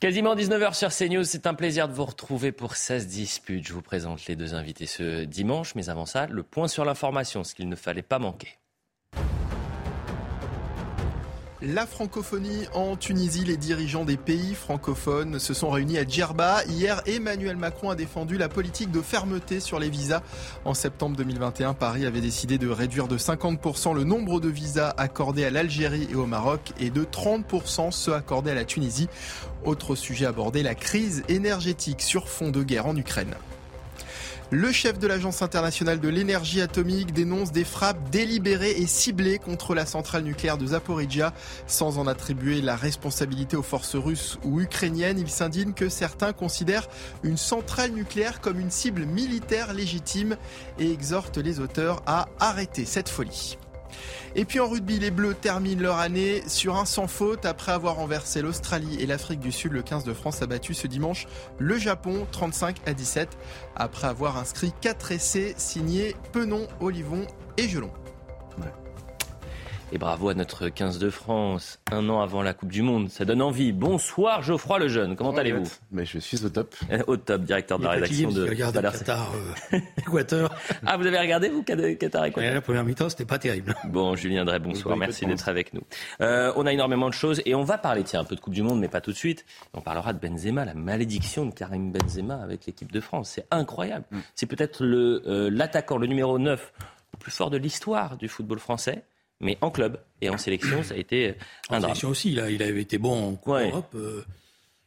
Quasiment 19h sur CNews, c'est un plaisir de vous retrouver pour 16 disputes. Je vous présente les deux invités ce dimanche, mais avant ça, le point sur l'information, ce qu'il ne fallait pas manquer. La francophonie en Tunisie, les dirigeants des pays francophones se sont réunis à Djerba. Hier, Emmanuel Macron a défendu la politique de fermeté sur les visas. En septembre 2021, Paris avait décidé de réduire de 50% le nombre de visas accordés à l'Algérie et au Maroc et de 30% ceux accordés à la Tunisie. Autre sujet abordé, la crise énergétique sur fond de guerre en Ukraine. Le chef de l'Agence internationale de l'énergie atomique dénonce des frappes délibérées et ciblées contre la centrale nucléaire de Zaporizhia sans en attribuer la responsabilité aux forces russes ou ukrainiennes. Il s'indigne que certains considèrent une centrale nucléaire comme une cible militaire légitime et exhorte les auteurs à arrêter cette folie. Et puis en rugby, les Bleus terminent leur année sur un sans faute après avoir renversé l'Australie et l'Afrique du Sud. Le 15 de France a battu ce dimanche le Japon 35 à 17 après avoir inscrit 4 essais signés Penon, Olivon et Gelon. Et bravo à notre 15 de France, un an avant la Coupe du Monde. Ça donne envie. Bonsoir Geoffroy Lejeune, comment allez-vous Mais Je suis au top. Au top, directeur de la rédaction de Qatar, euh, Équateur. ah, vous avez regardé, vous, Qatar, Équateur La première mi-temps, c'était pas terrible. Bon, Julien Drey, bonsoir. Merci d'être avec nous. Euh, on a énormément de choses et on va parler, tiens, un peu de Coupe du Monde, mais pas tout de suite. On parlera de Benzema, la malédiction de Karim Benzema avec l'équipe de France. C'est incroyable. Mm. C'est peut-être euh, l'attaquant, le numéro 9 le plus fort de l'histoire du football français mais en club et en sélection, ça a été un en sélection aussi, il, il avait été bon en Coupe Europe. Euh.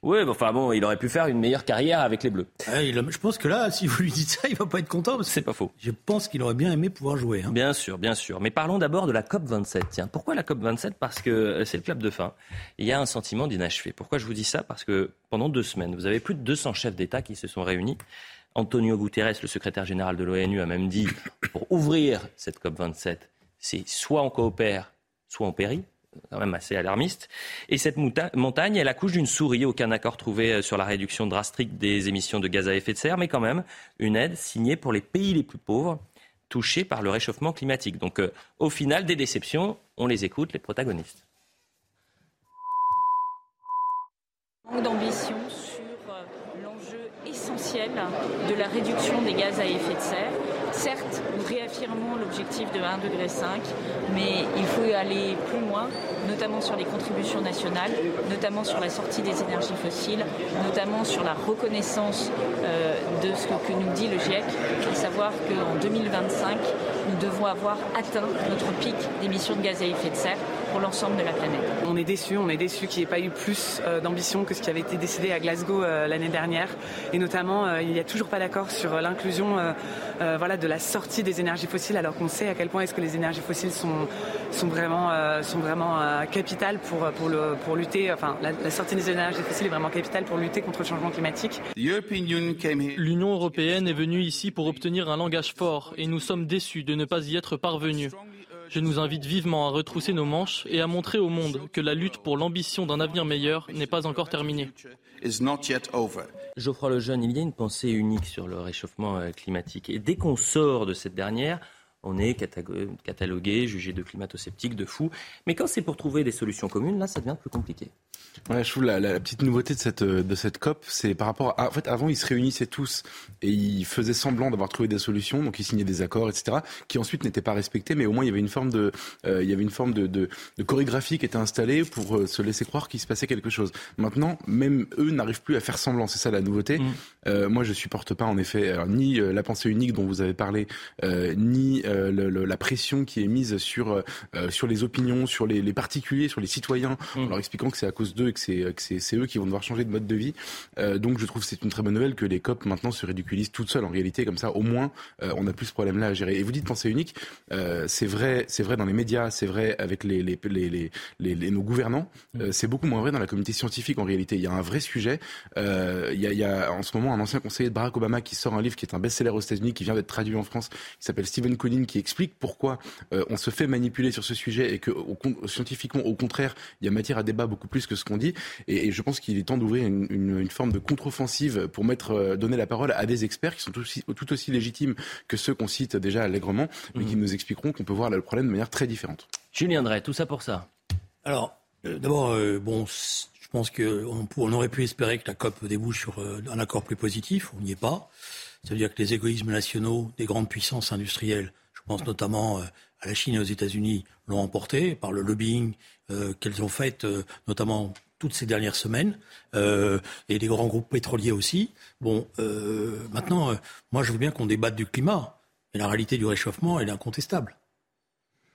Oui, enfin bon, il aurait pu faire une meilleure carrière avec les Bleus. je pense que là, si vous lui dites ça, il va pas être content. C'est pas faux. Je pense qu'il aurait bien aimé pouvoir jouer. Hein. Bien sûr, bien sûr. Mais parlons d'abord de la COP 27. Tiens, pourquoi la COP 27 Parce que euh, c'est le club de fin. Il y a un sentiment d'inachevé. Pourquoi je vous dis ça? Parce que pendant deux semaines, vous avez plus de 200 chefs d'État qui se sont réunis. Antonio Guterres, le secrétaire général de l'ONU, a même dit pour ouvrir cette COP 27 c'est soit on coopère, soit on périt quand même assez alarmiste. Et cette montagne, elle accouche d'une souris. Aucun accord trouvé euh, sur la réduction drastique des émissions de gaz à effet de serre, mais quand même une aide signée pour les pays les plus pauvres touchés par le réchauffement climatique. Donc euh, au final, des déceptions, on les écoute, les protagonistes. Manque d'ambition sur euh, l'enjeu essentiel de la réduction des gaz à effet de serre Certes, nous réaffirmons l'objectif de 1,5 degré, mais il faut aller plus loin, notamment sur les contributions nationales, notamment sur la sortie des énergies fossiles, notamment sur la reconnaissance euh, de ce que nous dit le GIEC, à savoir qu'en 2025, nous devons avoir atteint notre pic d'émissions de gaz à effet de serre pour l'ensemble de la planète. On est déçus, on est déçus qu'il n'y ait pas eu plus euh, d'ambition que ce qui avait été décidé à Glasgow euh, l'année dernière. Et notamment, il n'y a toujours pas d'accord sur l'inclusion voilà, de la sortie des énergies fossiles, alors qu'on sait à quel point est-ce que les énergies fossiles sont, sont vraiment, sont vraiment capitales pour, pour, le, pour lutter, enfin la, la sortie des énergies fossiles est vraiment capitale pour lutter contre le changement climatique. L'Union européenne est venue ici pour obtenir un langage fort et nous sommes déçus de ne pas y être parvenus. Je nous invite vivement à retrousser nos manches et à montrer au monde que la lutte pour l'ambition d'un avenir meilleur n'est pas encore terminée. Geoffroy Lejeune, il y a une pensée unique sur le réchauffement euh, climatique. Et dès qu'on sort de cette dernière, on est catalogué, jugé de climato-sceptique, de fou. Mais quand c'est pour trouver des solutions communes, là, ça devient plus compliqué. Ouais, je trouve la, la, petite nouveauté de cette de cette COP, c'est par rapport à, en fait avant ils se réunissaient tous et ils faisaient semblant d'avoir trouvé des solutions, donc ils signaient des accords, etc., qui ensuite n'étaient pas respectés, mais au moins il y avait une forme de euh, il y avait une forme de, de, de, chorégraphie qui était installée pour euh, se laisser croire qu'il se passait quelque chose. Maintenant, même eux n'arrivent plus à faire semblant, c'est ça la nouveauté. Mm. Euh, moi, je supporte pas en effet ni la pensée unique dont vous avez parlé, ni le, la pression qui est mise sur sur les opinions, sur les, les particuliers, sur les citoyens, mm. en leur expliquant que c'est à cause d'eux et que c'est eux qui vont devoir changer de mode de vie. Euh, donc je trouve que c'est une très bonne nouvelle que les COP maintenant se ridiculisent toutes seules en réalité comme ça au moins euh, on n'a plus ce problème là à gérer. Et vous dites pensée unique, euh, c'est vrai c'est vrai dans les médias, c'est vrai avec les, les, les, les, nos gouvernants, mm. c'est beaucoup moins vrai dans la communauté scientifique en réalité. Il y a un vrai sujet. il, y a, il y a en ce moment un ancien conseiller de Barack Obama qui sort un livre qui est un best-seller aux États-Unis qui vient d'être traduit en France qui s'appelle Stephen Collins qui explique pourquoi on se fait manipuler sur ce sujet et que au, scientifiquement au contraire il y a matière à débat beaucoup plus que ce qu'on dit et, je pense qu'il est temps d'ouvrir une, une, forme de contre-offensive pour mettre, euh, donner la parole à des experts qui sont tout aussi, tout aussi légitimes que ceux qu'on cite déjà allègrement, mais qui mhm. nous expliqueront qu'on peut voir le problème de manière très différente. Julien Drey, tout ça pour ça. Alors, euh, d'abord, euh, bon, Je pense qu'on on aurait pu espérer que la COP débouche sur un accord plus positif. On n'y est pas. Ça veut dire que les égoïsmes nationaux des grandes puissances industrielles, pense notamment à la Chine et aux États-Unis, l'ont emporté par le lobbying qu'elles ont fait, notamment toutes ces dernières semaines, euh, et les grands groupes pétroliers aussi. Bon, euh, maintenant, euh, moi je veux bien qu'on débatte du climat, mais la réalité du réchauffement, elle est incontestable.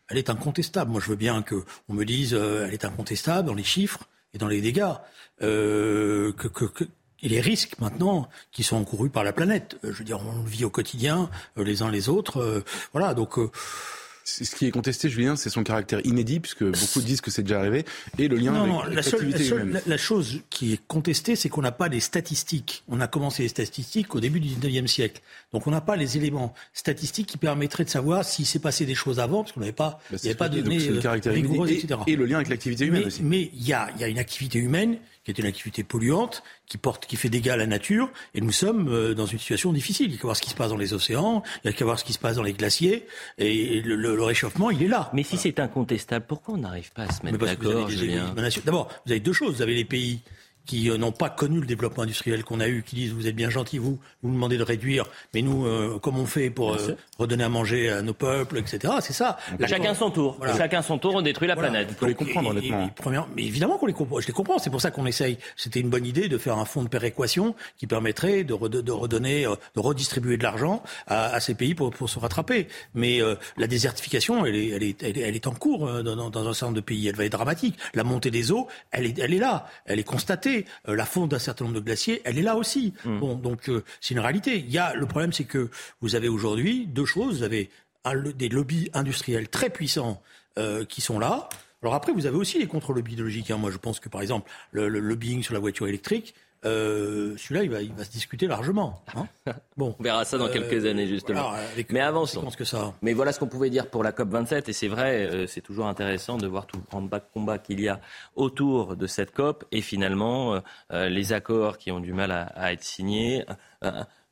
Elle est incontestable. Moi je veux bien qu'on me dise, elle est incontestable dans les chiffres et dans les dégâts, et les risques maintenant qui sont encourus par la planète. Je veux dire, on le vit au quotidien, les uns les autres. voilà, donc ce qui est contesté, Julien, c'est son caractère inédit, puisque beaucoup disent que c'est déjà arrivé, et le lien avec l'activité humaine. La, chose qui est contestée, c'est qu'on n'a pas les statistiques. On a commencé les statistiques au début du 19e siècle. Donc on n'a pas les éléments statistiques qui permettraient de savoir s'il s'est passé des choses avant, parce qu'on n'avait pas, bah, il n'y avait pas de données rigoureuses, etc. Et le lien avec l'activité humaine aussi. Mais il y a, y a une activité humaine qui est une activité polluante, qui porte, qui fait dégâts à la nature, et nous sommes euh, dans une situation difficile. Il y a qu'à voir ce qui se passe dans les océans, il y a qu'à voir ce qui se passe dans les glaciers, et le, réchauffement, il est là. Mais si c'est incontestable, pourquoi on n'arrive pas à se mettre d'accord D'abord, vous avez deux choses. Vous avez les pays qui euh, n'ont pas connu le développement industriel qu'on a eu, qui disent vous êtes bien gentil, vous, vous nous demandez de réduire, mais nous, euh, comment on fait pour euh, redonner à manger à nos peuples, etc. C'est ça. chacun son tour. Chacun son tour, on détruit la planète. Vous les comprendre, honnêtement. mais évidemment qu'on les comprend. Je les comprends. C'est pour ça qu'on essaye. C'était une bonne idée de faire un fonds de péréquation qui permettrait de, de redonner, de redistribuer de l'argent à, ces pays pour, pour, se rattraper. Mais la désertification, elle est, elle est, elle est, en cours dans, dans, un certain nombre de pays. Elle va être dramatique. La montée des eaux, elle est, elle est là. Elle est constatée. Euh, la fonte d'un certain nombre de glaciers, elle est là aussi. Mm. Bon, donc euh, c'est une réalité. Il y a le problème, c'est que vous avez aujourd'hui deux choses. Vous avez des lobbies industriels très puissants euh, qui sont là. Alors après, vous avez aussi les contre-lobbies idéologiques. Hein. Moi, je pense que par exemple, le lobbying sur la voiture électrique, euh, celui-là, il va, il va se discuter largement. Hein. bon, on verra ça dans quelques années justement. Mais avançons. Que ça... Mais voilà ce qu'on pouvait dire pour la COP 27, et c'est vrai, euh, c'est toujours intéressant de voir tout le grand combat qu'il y a autour de cette COP, et finalement euh, les accords qui ont du mal à, à être signés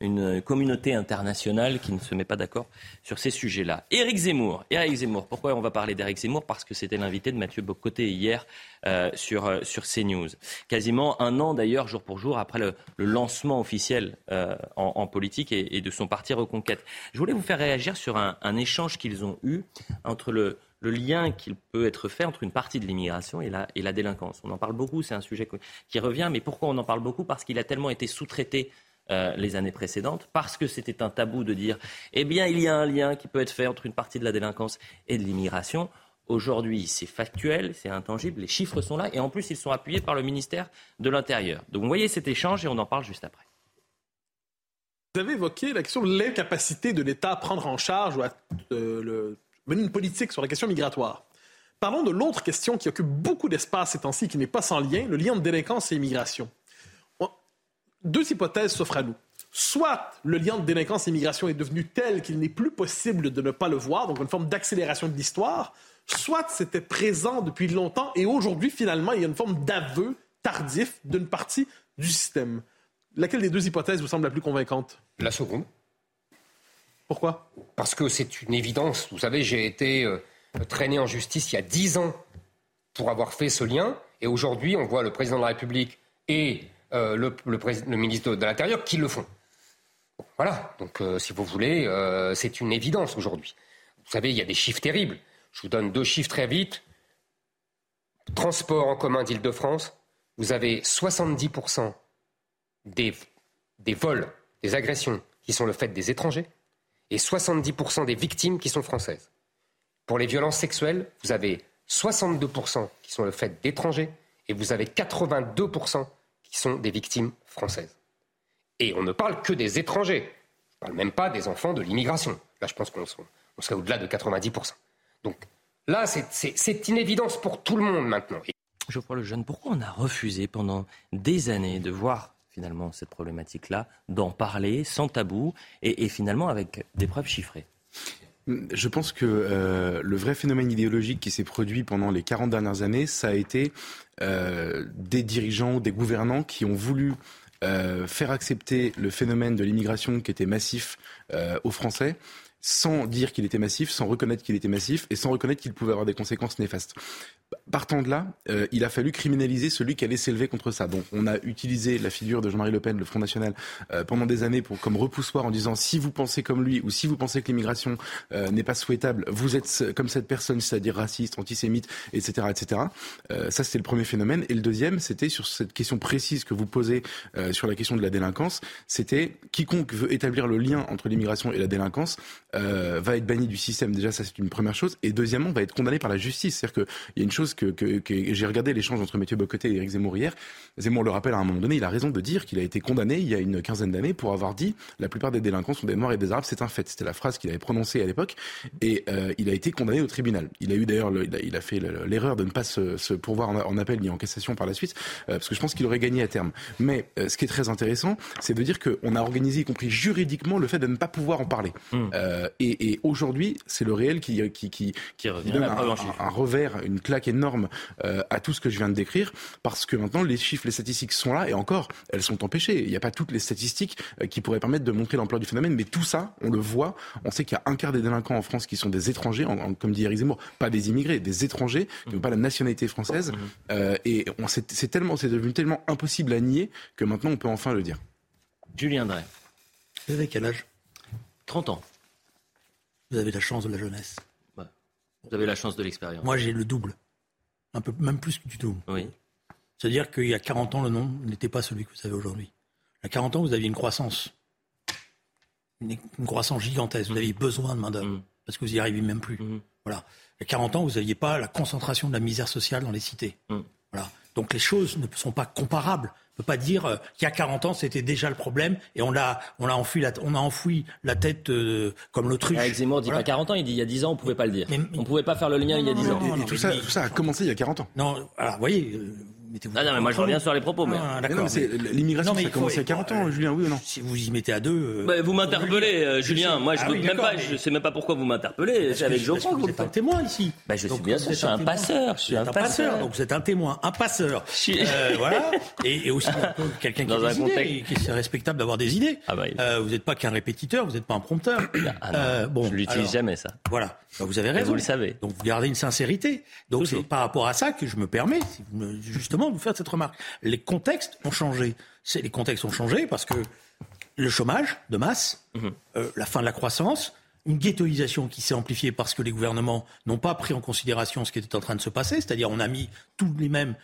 une communauté internationale qui ne se met pas d'accord sur ces sujets-là. Éric Zemmour. Éric Zemmour. Pourquoi on va parler d'Éric Zemmour? Parce que c'était l'invité de Mathieu Bocoté hier euh, sur, euh, sur CNews. Quasiment un an d'ailleurs, jour pour jour, après le, lancement officiel euh, en, politique et, de son parti Reconquête. Je voulais vous faire réagir sur un, échange qu'ils ont eu entre le, le lien qu'il peut être fait entre une partie de l'immigration et la, et la délinquance. On en parle beaucoup, c'est un sujet qui revient, mais pourquoi on en parle beaucoup? Parce qu'il a tellement été sous-traité euh, les années précédentes, parce que c'était un tabou de dire, eh bien, il y a un lien qui peut être fait entre une partie de la délinquance et de l'immigration. Aujourd'hui, c'est factuel, c'est intangible, les chiffres sont là, et en plus, ils sont appuyés par le ministère de l'Intérieur. Donc, vous voyez cet échange, et on en parle juste après. Vous avez évoqué la question de l'incapacité de l'État à prendre en charge ou à euh, mener une politique sur la question migratoire. Parlons de l'autre question qui occupe beaucoup d'espace ces temps-ci, qui n'est pas sans lien, le lien de délinquance et immigration deux hypothèses s'offrent à nous. Soit le lien de délinquance et immigration est devenu tel qu'il n'est plus possible de ne pas le voir, donc une forme d'accélération de l'histoire, soit c'était présent depuis longtemps et aujourd'hui, finalement, il y a une forme d'aveu tardif d'une partie du système. Laquelle des deux hypothèses vous semble la plus convaincante? La seconde. Pourquoi? Parce que c'est une évidence. Vous savez, j'ai été euh, traîné en justice il y a dix ans pour avoir fait ce lien. Et aujourd'hui, on voit le président de la République et euh, le, ministre de l'Intérieur qui le font. Voilà, donc euh, si vous voulez, euh, c'est une évidence aujourd'hui. Vous savez, il y a des chiffres terribles. Je vous donne deux chiffres très vite. Transport en commun d'Île-de-France, vous avez 70% des, des vols, des agressions qui sont le fait des étrangers et 70% des victimes qui sont françaises. Pour les violences sexuelles, vous avez 62% qui sont le fait d'étrangers et vous avez 82% qui sont des victimes françaises. Et on ne parle que des étrangers. Je ne parle même pas des enfants de l'immigration. Là, je pense qu'on serait au-delà de 90%. Donc là, c'est une évidence pour tout le monde maintenant. Je crois le jeune, pourquoi on a refusé pendant des années de voir finalement cette problématique-là, d'en parler sans tabou et, finalement avec des preuves chiffrées? Je pense que euh, le vrai phénomène idéologique qui s'est produit pendant les 40 dernières années, ça a été euh, des dirigeants, des gouvernants qui ont voulu euh, faire accepter le phénomène de l'immigration qui était massif aux Français sans dire qu'il était massif, sans reconnaître qu'il était massif et sans reconnaître qu'il pouvait avoir des conséquences néfastes. Partant de là, euh, il a fallu criminaliser celui qui allait s'élever contre ça. Donc on a utilisé la figure de Jean-Marie Le Pen, le Front National, euh, pendant des années pour, comme repoussoir en disant si vous pensez comme lui ou si vous pensez que l'immigration euh, n'est pas souhaitable, vous êtes comme cette personne, c'est-à-dire raciste, antisémite, etc. etc. ça c'était le premier phénomène. Et le deuxième, c'était sur cette question précise que vous posez sur la question de la délinquance, c'était quiconque veut établir le lien entre l'immigration et la délinquance va être banni du système. Déjà ça c'est une première chose. Et deuxièmement, va être condamné par la justice. C'est-à-dire qu'il y a une chose que, j'ai regardé l'échange entre Mathieu Bocoté et Éric Zemmour hier. Zemmour le rappelle à un moment donné, il a raison de dire qu'il a été condamné il y a une quinzaine d'années pour avoir dit la plupart des délinquants sont des Noirs et des Arabes, c'est un fait. C'était la phrase qu'il avait prononcée à l'époque et euh, il a été condamné au tribunal. Il a eu d'ailleurs, il, a fait l'erreur de ne pas se, pourvoir en, appel ni en cassation par la suite euh, parce que je pense qu'il aurait gagné à terme. Mais euh, ce qui est très intéressant, c'est de dire qu'on a organisé, y compris juridiquement, le fait de ne pas pouvoir en parler. Mmh. Et, aujourd'hui, c'est le réel qui, qui, qui, qui donne un, un, revers, une claque énorme euh, à tout ce que je viens de décrire, parce que maintenant les chiffres, les statistiques sont là, et encore, elles sont empêchées. Il n'y a pas toutes les statistiques euh, qui pourraient permettre de montrer l'ampleur du phénomène, mais tout ça, on le voit. On sait qu'il y a un quart des délinquants en France qui sont des étrangers, comme dit Eric Zemmour, pas des immigrés, des étrangers, qui n'ont pas la nationalité française. Mmh. Euh, et c'est tellement, c'est devenu tellement impossible à nier que maintenant on peut enfin le dire. Julien Drey. Vous avez quel âge? 30 ans. Vous avez la chance de la jeunesse. Vous avez la chance de l'expérience. Moi, j'ai le double. Un peu, même plus que du tout. Oui. C'est-à-dire qu'il y a 40 ans, le nombre n'était pas celui que vous avez aujourd'hui. Il y a 40 ans, vous aviez une croissance. Une, croissance gigantesque. Vous aviez besoin de main-d'œuvre. Mm. Parce que vous n'y arrivez même plus. Mm. Voilà. Il y a 40 ans, vous n'aviez pas la concentration de la misère sociale dans les cités. Mm. Voilà. Donc les choses ne sont pas comparables peut pas dire euh, qu'il y a 40 ans c'était déjà le problème et on l'a on a enfoui la on a enfoui la tête euh, comme l'autruche. Avec Zemmour dit pas 40 ans, il dit il y a 10 ans on pouvait pas le dire. On on pouvait pas faire le lien il y a 10 ans. et, tout, ça, tout ça a commencé il y a 40 ans. Non, alors vous voyez euh, non, non, mais moi je reviens sur les propos. Mais... Ah, l'immigration, ça a commencé à 40 ans, Julien, oui ou non Si vous y mettez à deux. Euh, bah, vous m'interpellez, euh, Julien. Moi, je, ah, même pas, je sais même pas pourquoi vous m'interpellez. C'est avec Geoffroy vous êtes un témoin ici. Bah, je suis bien sûr, je suis un passeur. Je suis un passeur. Donc vous êtes un témoin, un passeur. Euh, voilà. Et aussi quelqu'un qui a des idées, qui est respectable d'avoir des idées. Ah bah, vous n'êtes pas qu'un répétiteur, vous n'êtes pas un prompteur. Ah bon, je l'utilise jamais ça. Voilà. Vous avez raison. Vous le savez. Donc vous gardez une sincérité. Donc c'est par rapport à ça que je me permets justement de vous faire cette remarque? Les contextes ont changé. Les contextes ont changé parce que le chômage de masse, mhm. euh, la fin de la croissance, une ghettoisation qui s'est amplifiée parce que les gouvernements n'ont pas pris en considération ce qui était en train de se passer, c'est-à-dire on a mis tous les mêmes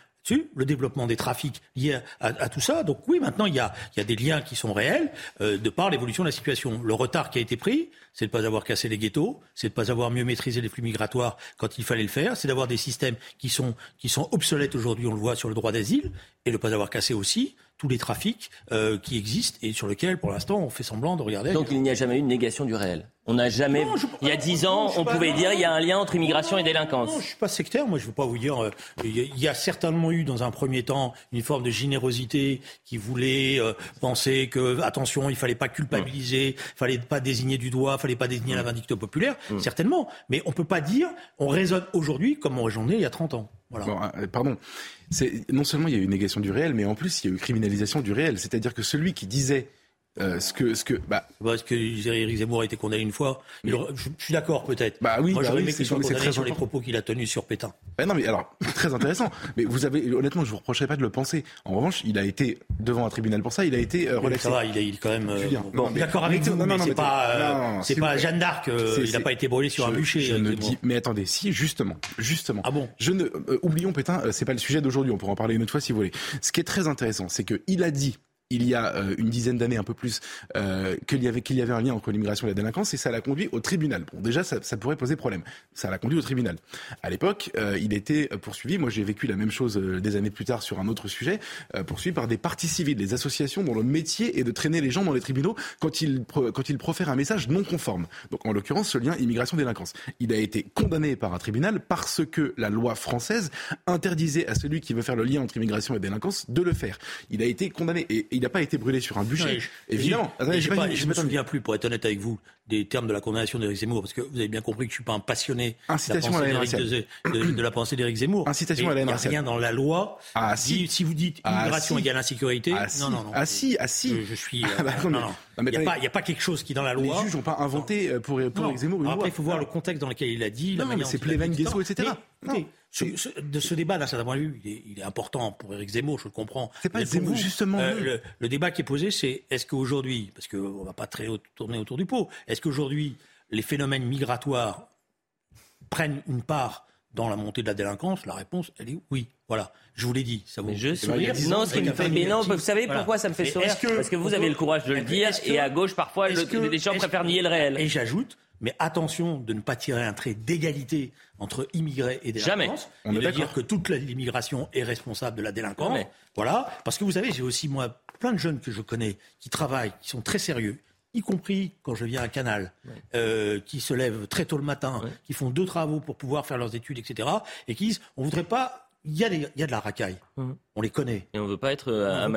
le développement des trafics liés à, tout ça. Donc oui, maintenant, il y a, des liens qui sont réels euh, de par l'évolution de la situation. Le retard qui a été pris, c'est de ne pas avoir cassé les ghettos, c'est de ne pas avoir mieux maîtrisé les flux migratoires quand il fallait le faire, c'est d'avoir des systèmes qui sont, qui sont obsolètes aujourd'hui, on le voit sur le droit d'asile, et de ne pas avoir cassé aussi tous les trafics euh, qui existent et sur lesquels, pour l'instant, on fait semblant de regarder. Donc il n'y a jamais eu une négation du réel on n'a jamais. il y a dix ans, on pouvait dire qu'il y a un lien entre immigration et délinquance. Non, je suis pas sectaire. Moi, je veux pas vous dire. Euh, il y a certainement eu dans un premier temps une forme de générosité qui voulait euh, penser que attention, il fallait pas culpabiliser, il fallait pas désigner du doigt, il fallait pas désigner la vindicte populaire. Mm. Certainement, mais on peut pas dire. On raisonne aujourd'hui comme on raisonnait il y a 30 ans. Voilà. pardon. C'est non seulement il y a eu une négation du réel, mais en plus il y a eu criminalisation du réel. C'est-à-dire que celui qui disait euh, ce que, ce que, bah, parce que Éric Zemmour a été condamné une fois. je, suis d'accord peut-être. Bah oui, Moi, bah soit condamné sur les propos qu'il a tenus sur Pétain. Bah non, mais alors très intéressant. mais vous avez, honnêtement, je vous reprocherai pas de le penser. En revanche, il a été devant un tribunal pour ça. Il a été euh, relaxé. Ça va, il est, quand même. Euh, bon, d'accord avec vous. Non, non, c'est pas, c'est pas Jeanne d'Arc. il n'a pas été brûlé sur un bûcher. Je ne dis, mais attendez, si justement, justement. Ah bon. Je ne, oublions Pétain. c'est pas le sujet d'aujourd'hui. On pourra en parler une autre fois si vous voulez. Ce qui est très intéressant, c'est que il a dit il y a euh, une dizaine d'années, un peu plus, euh, qu'il y avait y avait un lien entre l'immigration et la délinquance, et ça l'a conduit au tribunal. Bon, déjà, ça, pourrait poser problème. Ça l'a conduit au tribunal. À l'époque, euh, il était poursuivi. Moi, j'ai vécu la même chose des années plus tard sur un autre sujet, poursuivi par des partis civils, des associations dont le métier est de traîner les gens dans les tribunaux quand ils quand ils profèrent un message non conforme. Donc, en l'occurrence, ce lien immigration-délinquance. Il a été condamné par un tribunal parce que la loi française interdisait à celui qui veut faire le lien entre immigration et délinquance de le faire. Il a été condamné et il n'a pas été brûlé sur un bûcher. Évidemment. je ne me souviens plus, pour être honnête avec vous, des termes de la condamnation d'Éric Zemmour, parce que vous avez bien compris que je ne suis pas un passionné Incitation de, la de, de, la pensée d'Éric Zemmour. Incitation à la Il n'y a rien dans la loi. Ah, si. si vous dites ah, immigration égale insécurité, ah, non, non, non. Ah si, ah si. Je, suis. Ah, bah, non, non. Il n'y a, a, pas quelque chose qui, dans la loi. Les juges n'ont pas inventé euh, pour, pour Zemmour une Après, il faut voir le contexte dans lequel il a dit. Non, mais c'est Pléven, Guesso, etc. de ce débat, d'un certain point de vue, il est, important pour Éric Zemmour, je le comprends. C'est pas Zemmour, justement. Euh, le, débat qui est posé, c'est est-ce qu'aujourd'hui, parce qu'on ne va pas très tourner autour du pot, est-ce qu'aujourd'hui, les phénomènes migratoires prennent une part dans la montée de la délinquance? La réponse, elle est oui. Voilà, je vous l'ai dit. Ça vous je sourire. Non, ce qui me fait. Mais non, vous savez pourquoi ça me fait sourire Parce que vous avez le courage de le dire, et à gauche, parfois, les gens préfèrent nier le réel. Et j'ajoute, mais attention de ne pas tirer un trait d'égalité entre immigrés et délinquants. Jamais. On et de dire que toute l'immigration est responsable de la délinquance. Voilà, parce que vous savez, j'ai aussi moi plein de jeunes que je connais qui travaillent, qui sont très sérieux, y compris quand je viens à Canal, euh, qui se lèvent très tôt le matin, qui font deux travaux pour pouvoir faire leurs études, etc., et qui disent on voudrait pas. Il y, a il y a de la racaille. Hum. On les connaît. Et on ne veut pas être euh,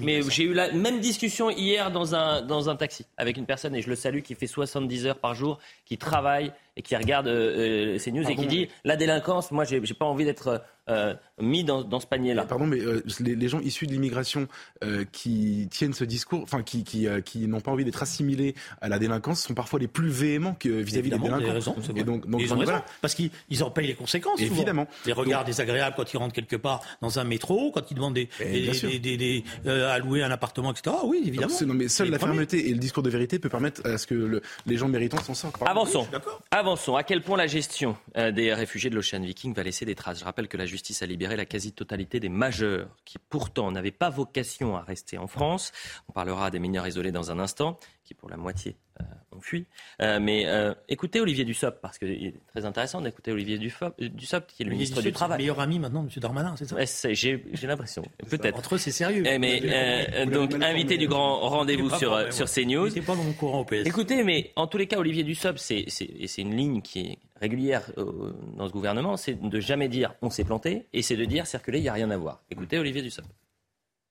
Mais j'ai eu la même discussion hier dans un, dans un taxi avec une personne, et je le salue, qui fait 70 heures par jour, qui travaille et qui regarde euh, euh, ces news et qui dit la délinquance, moi, j'ai pas envie d'être euh, mis dans, ce panier-là. Pardon, mais euh, les, gens issus de l'immigration euh, qui tiennent ce discours, enfin qui, qui, qui n'ont pas envie d'être assimilés à la délinquance, sont parfois les plus véhéments vis-à-vis des délinquants. Raison, et donc, donc ils ont raison, parce qu'ils en payent les conséquences. Évidemment. Les regards désagréables quand ils rentrent quelque part dans un métro, quand ils demandent des, des, à louer un appartement, etc. Ah oui, évidemment. non, mais seule la fermeté et le discours de vérité peut permettre à ce que les gens méritants s'en sortent. Avançons. À quel point la gestion des réfugiés de l'Ocean Viking va laisser des traces? Je rappelle que la justice a libéré la quasi-totalité des majeurs qui pourtant n'avaient pas vocation à rester en France. On parlera des mineurs isolés dans un instant, qui pour la moitié euh, ont fui. Euh, mais euh, écoutez Olivier Dussopt, parce qu'il est très intéressant d'écouter Olivier Dussopt, qui est le ministre du Travail. Le meilleur ami maintenant de M. Darmanin, c'est ça? J'ai l'impression, peut-être. Entre eux, c'est sérieux. Eh, mais, donc, invité du grand rendez-vous sur, sur CNews. pas dans mon courant au PS. Écoutez, mais en tous les cas, Olivier Dussopt, c'est une ligne qui est régulière euh, dans ce gouvernement, c'est de jamais dire on s'est planté et c'est de dire circuler, il n'y a rien à voir. Écoutez Olivier Dussopt.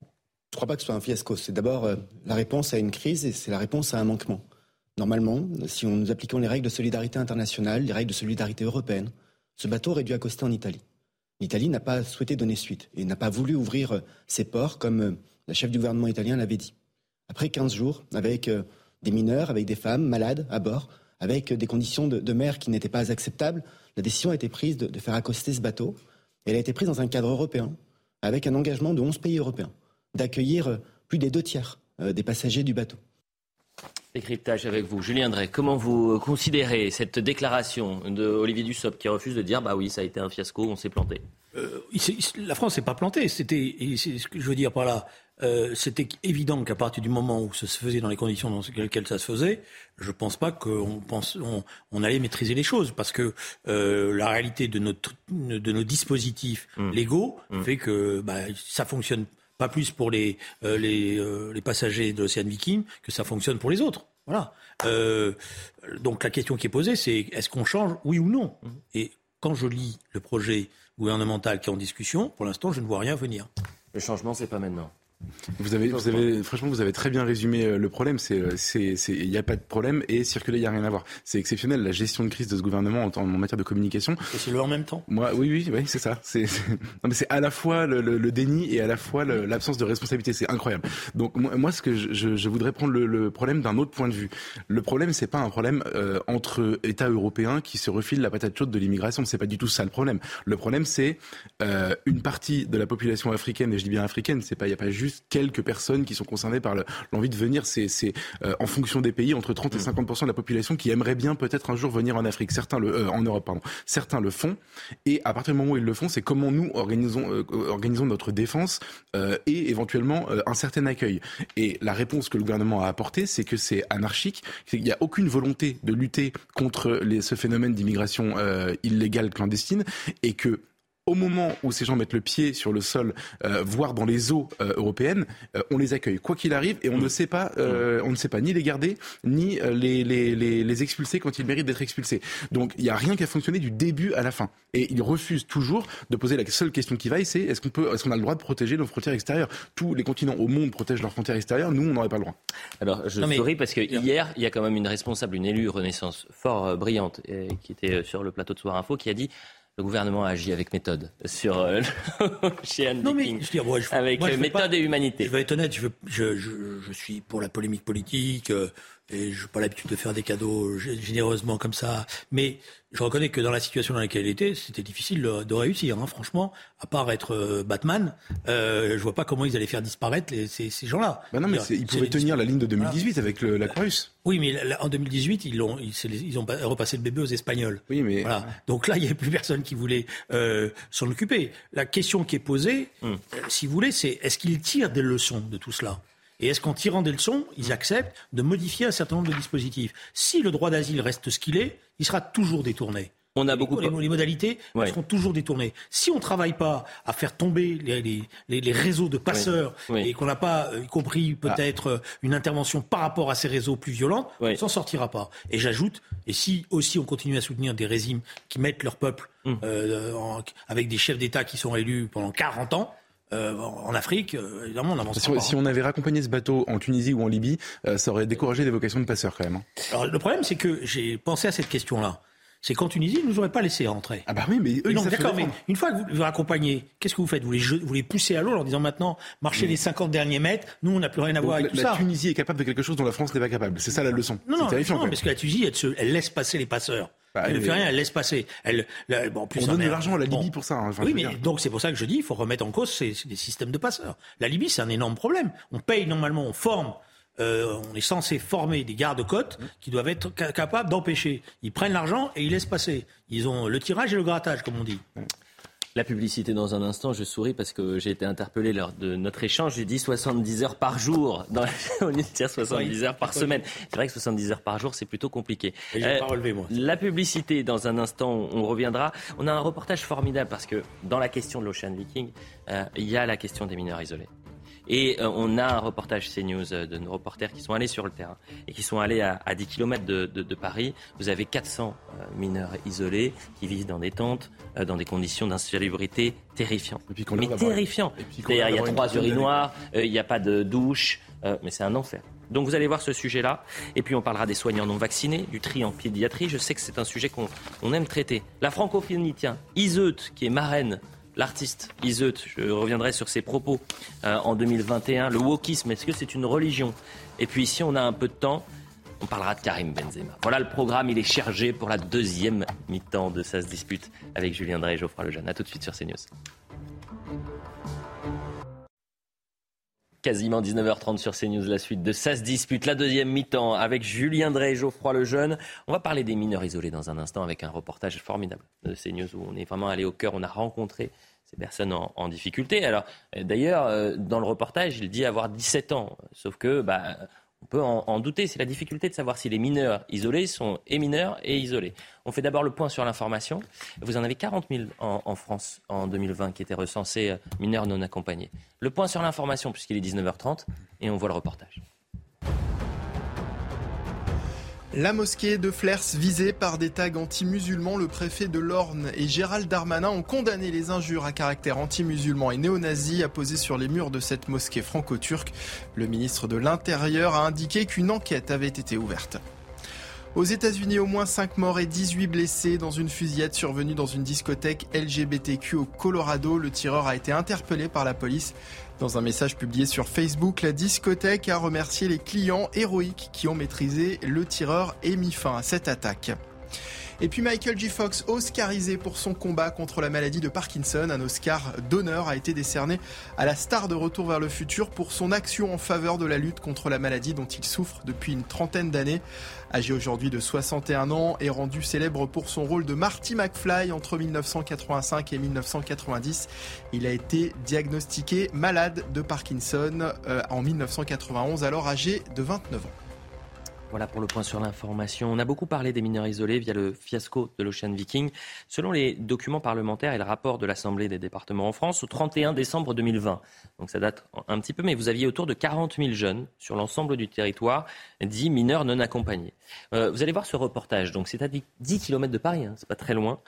Je ne crois pas que ce soit un fiasco. C'est d'abord euh, la réponse à une crise et c'est la réponse à un manquement. Normalement, si nous appliquons les règles de solidarité internationale, les règles de solidarité européenne, ce bateau aurait dû accoster en Italie. L'Italie n'a pas souhaité donner suite et n'a pas voulu ouvrir euh, ses ports comme la chef du gouvernement italien l'avait dit. Après 15 jours, avec des mineurs, avec des femmes malades à bord, avec des conditions de, mer qui n'étaient pas acceptables, la décision a été prise de, faire accoster ce bateau. elle a été prise dans un cadre européen, avec un engagement de 11 pays européens, d'accueillir euh, plus des deux tiers euh, des passagers du bateau. Décryptage avec vous. Julien Drey, comment vous considérez cette déclaration de Olivier Dussopt qui refuse de dire bah oui, ça a été un fiasco, on s'est planté? Euh, La France s'est pas plantée. C'était, c'est ce que je veux dire par là. Euh, c'était évident qu'à partir du moment où ça se faisait dans les conditions dans lesquelles ça se faisait, je pense pas qu'on pense on, allait maîtriser les choses parce que euh, la réalité de notre de nos dispositifs mmh. légaux mmh. fait que bah, ça fonctionne pas plus pour les euh, les, les passagers de l'Océan Viking que ça fonctionne pour les autres. Voilà. donc la question qui est posée, c'est est-ce qu'on change, oui ou non? Mmh. Et quand je lis le projet gouvernemental qui est en discussion, pour l'instant, je ne vois rien venir. Le changement, c'est pas maintenant. Vous avez, vous avez, franchement, vous avez très bien résumé euh, le problème. C'est, euh, il n'y a pas de problème et circuler, il n'y a rien à voir. C'est exceptionnel la gestion de crise de ce gouvernement en, en matière de communication. Et c'est le en même temps. Moi, oui, oui, oui, c'est ça. C'est, non, mais c'est à la fois le, le, déni et à la fois l'absence de responsabilité. C'est incroyable. Donc moi, ce que je, je, voudrais prendre le, problème d'un autre point de vue. Le problème, c'est pas un problème euh, entre États européens qui se refilent la patate chaude de l'immigration. C'est pas du tout ça le problème. Le problème, c'est euh, une partie de la population africaine, et je dis bien africaine. C'est pas, il y a pas juste juste quelques personnes qui sont concernées par l'envie de venir. C'est euh, en fonction des pays, entre 30 et 50 mm. de la population qui aimerait bien peut-être un jour venir en Afrique. Certains le, euh, en Europe, pardon. Certains le font. Et à partir du moment où ils le font, c'est comment nous organisons, euh, organisons notre défense et éventuellement un certain accueil. Et la réponse que le gouvernement a apportée, c'est que c'est anarchique. Il n'y a aucune volonté de lutter contre les, ce phénomène d'immigration illégale clandestine et que au moment où ces gens mettent le pied sur le sol, euh, voire dans les eaux euh, européennes, euh, on les accueille quoi qu'il arrive et on ne sait pas, on ne sait pas ni les garder ni les, les, les, les expulser quand ils méritent d'être expulsés. Donc il n'y a rien qui a fonctionné du début à la fin. Et ils refusent toujours de poser la seule question qui vaille, c'est est-ce qu'on peut, est-ce qu'on a le droit de protéger nos frontières extérieures? Tous les continents au monde protègent leurs frontières extérieures. Nous, on n'aurait pas le droit. Alors je souris parce que hier, il y a quand même une responsable, une élue Renaissance fort brillante, qui était sur le plateau de Soir Info, qui a dit le gouvernement a agi avec méthode sur euh, chez Anne non, mais, je moi, je, avec méthode et humanité. Je vais être honnête, je, je, je, suis pour la polémique politique euh, et je n'ai pas l'habitude de faire des cadeaux généreusement comme ça. Mais je reconnais que dans la situation dans laquelle elle était, c'était difficile de, réussir. Hein. Franchement, à part être euh, Batman, euh, je vois pas comment ils allaient faire disparaître les, ces, ces gens-là. Bah non, mais ils pouvaient tenir la ligne de 2018 avec le, la Croix-Russe. Oui, mais en 2018, ils ont, ils, ils, ont repassé le bébé aux Espagnols. Oui, mais voilà. Donc là, il n'y avait plus personne qui voulait euh, s'en occuper. La question qui est posée, hum. euh, si vous voulez, c'est est-ce qu'ils tirent des leçons de tout cela? Et est-ce qu'en tirant des leçons, ils acceptent de modifier un certain nombre de dispositifs Si le droit d'asile reste ce qu'il est, il sera toujours détourné. On a beaucoup les, les modalités seront toujours détournées. Si on ne travaille pas à faire tomber les, les, réseaux de passeurs et qu'on n'a pas, y compris peut-être euh, une intervention par rapport à ces réseaux plus violents, on s'en sortira pas. Et j'ajoute, et si aussi on continue à soutenir des régimes qui mettent leur peuple hum. euh, avec des chefs d'État qui sont élus pendant 40 ans, euh, en Afrique, euh, évidemment, on avance. Si, si, on avait raccompagné ce bateau en Tunisie ou en Libye, euh, ça aurait découragé des vocations de passeurs quand même. Hein. Alors, le problème, c'est que j'ai pensé à cette question-là. C'est qu'en Tunisie, ils ne nous auraient pas laissé rentrer. Ah bah oui, mais eux, non, d'accord, mais une fois que vous les accompagnez, qu'est-ce que vous faites? Vous les, vous les poussez à l'eau en leur disant maintenant, marchez les 50 derniers mètres, nous, on n'a plus rien à voir avec tout ça. La Tunisie est capable de quelque chose dont la France n'est pas capable. C'est ça la leçon. Non, non, terrifiant, non parce que la Tunisie, elle, elle laisse passer les passeurs. Elle ne fait rien, elle laisse passer. Elle, bon, plus on donne de l'argent à la Libye pour ça. Hein, oui, mais donc c'est pour ça que je dis, il faut remettre en cause ces, ces systèmes de passeurs. La Libye, c'est un énorme problème. On paye normalement, on forme euh, on est censé former des gardes-côtes qui doivent être capables d'empêcher. Ils prennent l'argent et ils laissent passer. Ils ont le tirage et le grattage, comme on dit. La publicité dans un instant, je souris parce que j'ai été interpellé lors de notre échange. J'ai dit 70 heures par jour dans au lieu de dire 70 heures par semaine. C'est vrai que 70 heures par jour, c'est plutôt compliqué. Euh, pas relevé, moi. La publicité, dans un instant, on reviendra. On a un reportage formidable parce que dans la question de l'Ocean Viking, euh, il y a la question des mineurs isolés. Et euh, on a un reportage CNews euh, de nos reporters qui sont allés sur le terrain et qui sont allés à, 10 km de, Paris. Vous avez 400 euh, mineurs isolés qui vivent dans des tentes, dans des conditions d'insalubrité terrifiantes. Mais. C'est-à-dire, il y a trois urinoirs, il n'y a pas de douche, mais c'est un enfer. Donc vous allez voir ce sujet-là. Et puis on parlera des soignants non vaccinés, du tri en pédiatrie. Je sais que c'est un sujet qu'on aime traiter. La francophonie, tiens, Iseut, qui est marraine l'artiste Iseut, je reviendrai sur ses propos euh, en 2021. Le wokisme, est-ce que c'est une religion? Et puis si on a un peu de temps, on parlera de Karim Benzema. Voilà le programme, il est chargé pour la deuxième mi-temps de Ça se dispute avec Julien Drey et Geoffroy Lejeune. A tout de suite sur CNews. Quasiment 19h30 sur CNews, la suite de Ça se dispute, la deuxième mi-temps avec Julien Drey et Geoffroy Lejeune. On va parler des mineurs isolés dans un instant avec un reportage formidable de CNews où on est vraiment allé au cœur, on a rencontré ces personnes en, difficulté. Alors, d'ailleurs, euh, dans le reportage, il dit avoir 17 ans, sauf que bah, on peut en, douter. C'est la difficulté de savoir si les mineurs isolés sont et mineurs et isolés. On fait d'abord le point sur l'information. Vous en avez 40 000 en, France en 2020 qui étaient recensés euh, mineurs non accompagnés. Le point sur l'information, puisqu'il est 19h30, et on voit le reportage. La mosquée de Flers visée par des tags anti-musulmans, le préfet de l'Orne et Gérald Darmanin ont condamné les injures à caractère anti-musulman et néo-nazi apposées sur les murs de cette mosquée franco-turque. Le ministre de l'Intérieur a indiqué qu'une enquête avait été ouverte. Aux États-Unis, au moins 5 morts et 18 blessés dans une fusillade survenue dans une discothèque LGBTQ au Colorado. Le tireur a été interpellé par la police. Dans un message publié sur Facebook, la discothèque a remercié les clients héroïques qui ont maîtrisé le tireur et mis fin à cette attaque. Et puis Michael J. Fox, oscarisé pour son combat contre la maladie de Parkinson, un Oscar d'honneur a été décerné à la star de Retour vers le futur pour son action en faveur de la lutte contre la maladie dont il souffre depuis une trentaine d'années. Âgé aujourd'hui de 61 ans et rendu célèbre pour son rôle de Marty McFly entre 1985 et 1990, il a été diagnostiqué malade de Parkinson euh, en 1991, alors âgé de 29 ans. Voilà pour le point sur l'information. On a beaucoup parlé des mineurs isolés via le fiasco de l'Ocean Viking. Selon les documents parlementaires et le rapport de l'Assemblée des départements en France, au 31 décembre 2020, donc ça date un petit peu, mais vous aviez autour de 40 000 jeunes sur l'ensemble du territoire, dits mineurs non accompagnés. Euh, vous allez voir ce reportage, donc c'est à 10 km de Paris, hein, c'est pas très loin.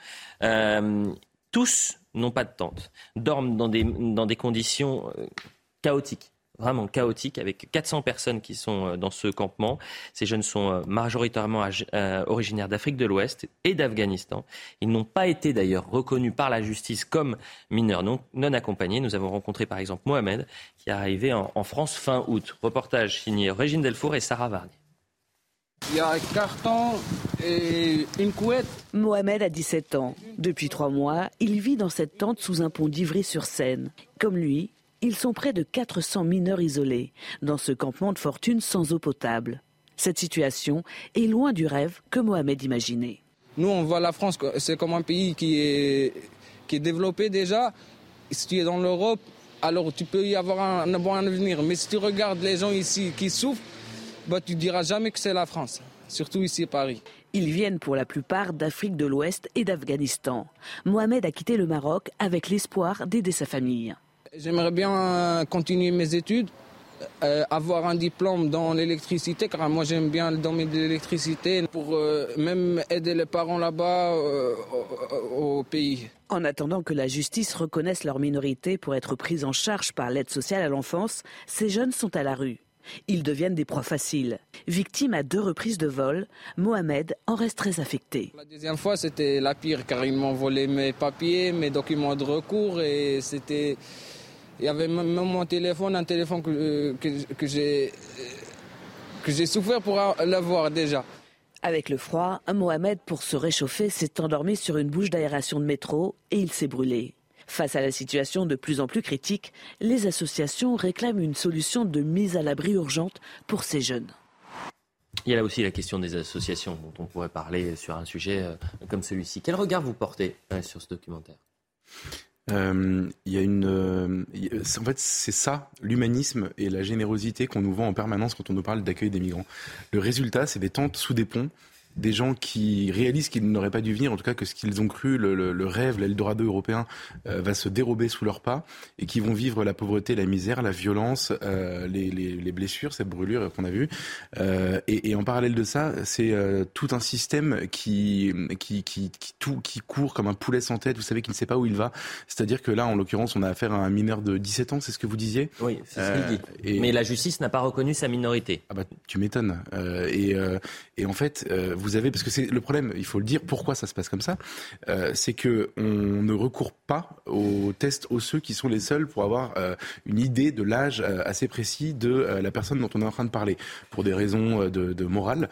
Euh, tous n'ont pas de tente, dorment dans des, conditions euh, chaotiques vraiment chaotique avec 400 personnes qui sont euh, dans ce campement. Ces jeunes sont euh, majoritairement euh, originaires d'Afrique de l'Ouest et d'Afghanistan. Ils n'ont pas été d'ailleurs reconnus par la justice comme mineurs non, accompagnés. Nous avons rencontré par exemple Mohamed qui est arrivé en, France fin août. Reportage signé Régine Delfour et Sarah Varnier. Il y a un carton et une couette. Mohamed a 17 ans. Depuis trois mois, il vit dans cette tente sous un pont d'Ivry-sur-Seine. Comme lui, ils sont près de 400 mineurs isolés dans ce campement de fortune sans eau potable. Cette situation est loin du rêve que Mohamed imaginait. Nous, on voit la France, c'est comme un pays qui est, qui est développé déjà. Si tu es dans l'Europe, alors tu peux y avoir un, bon avenir. Mais si tu regardes les gens ici qui souffrent, bah, tu ne diras jamais que c'est la France, surtout ici à Paris. Ils viennent pour la plupart d'Afrique de l'Ouest et d'Afghanistan. Mohamed a quitté le Maroc avec l'espoir d'aider sa famille. J'aimerais bien euh, continuer mes études, euh, avoir un diplôme dans l'électricité, car moi j'aime bien le domaine de l'électricité, pour euh, même aider les parents là-bas au, pays. En attendant que la justice reconnaisse leur minorité pour être prise en charge par l'aide sociale à l'enfance, ces jeunes sont à la rue. Ils deviennent des proies faciles. Victime à deux reprises de vol, Mohamed en reste très affecté. La deuxième fois, c'était la pire car ils m'ont volé mes papiers, mes documents de recours et c'était il y avait même mon téléphone, un téléphone que, euh, que, j'ai que j'ai souffert pour l'avoir déjà. Avec le froid, Mohamed, pour se réchauffer, s'est endormi sur une bouche d'aération de métro et il s'est brûlé. Face à la situation de plus en plus critique, les associations réclament une solution de mise à l'abri urgente pour ces jeunes. Il y a là aussi la question des associations dont on pourrait parler sur un sujet euh, comme celui-ci. Quel regard vous portez euh, sur ce documentaire? Euh, il y a une, euh, en fait, c'est ça, l'humanisme et la générosité qu'on nous vend en permanence quand on nous parle d'accueil des migrants. Le résultat, c'est des tentes sous des ponts des gens qui réalisent qu'ils n'auraient pas dû venir, en tout cas que ce qu'ils ont cru, le, le, le rêve, l'Eldorado européen, euh, va se dérober sous leurs pas, et qui vont vivre la pauvreté, la misère, la violence, euh, les, les, les, blessures, cette brûlure qu'on a vue. Euh, et, et, en parallèle de ça, c'est tout un système qui, qui, qui, qui, tout, qui court comme un poulet sans tête, vous savez, qui ne sait pas où il va. C'est-à-dire que là, en l'occurrence, on a affaire à un mineur de 17 ans, c'est ce que vous disiez? Oui, c'est ce qu'il dit. Et... Mais la justice n'a pas reconnu sa minorité. Ah bah, tu m'étonnes. et, et en fait, vous avez, parce que c'est le problème, il faut le dire, pourquoi ça se passe comme ça, euh, c'est que on ne recourt pas aux tests osseux qui sont les seuls pour avoir euh, une idée de l'âge euh, assez précis de la personne dont on est en train de parler, pour des raisons de, de morale.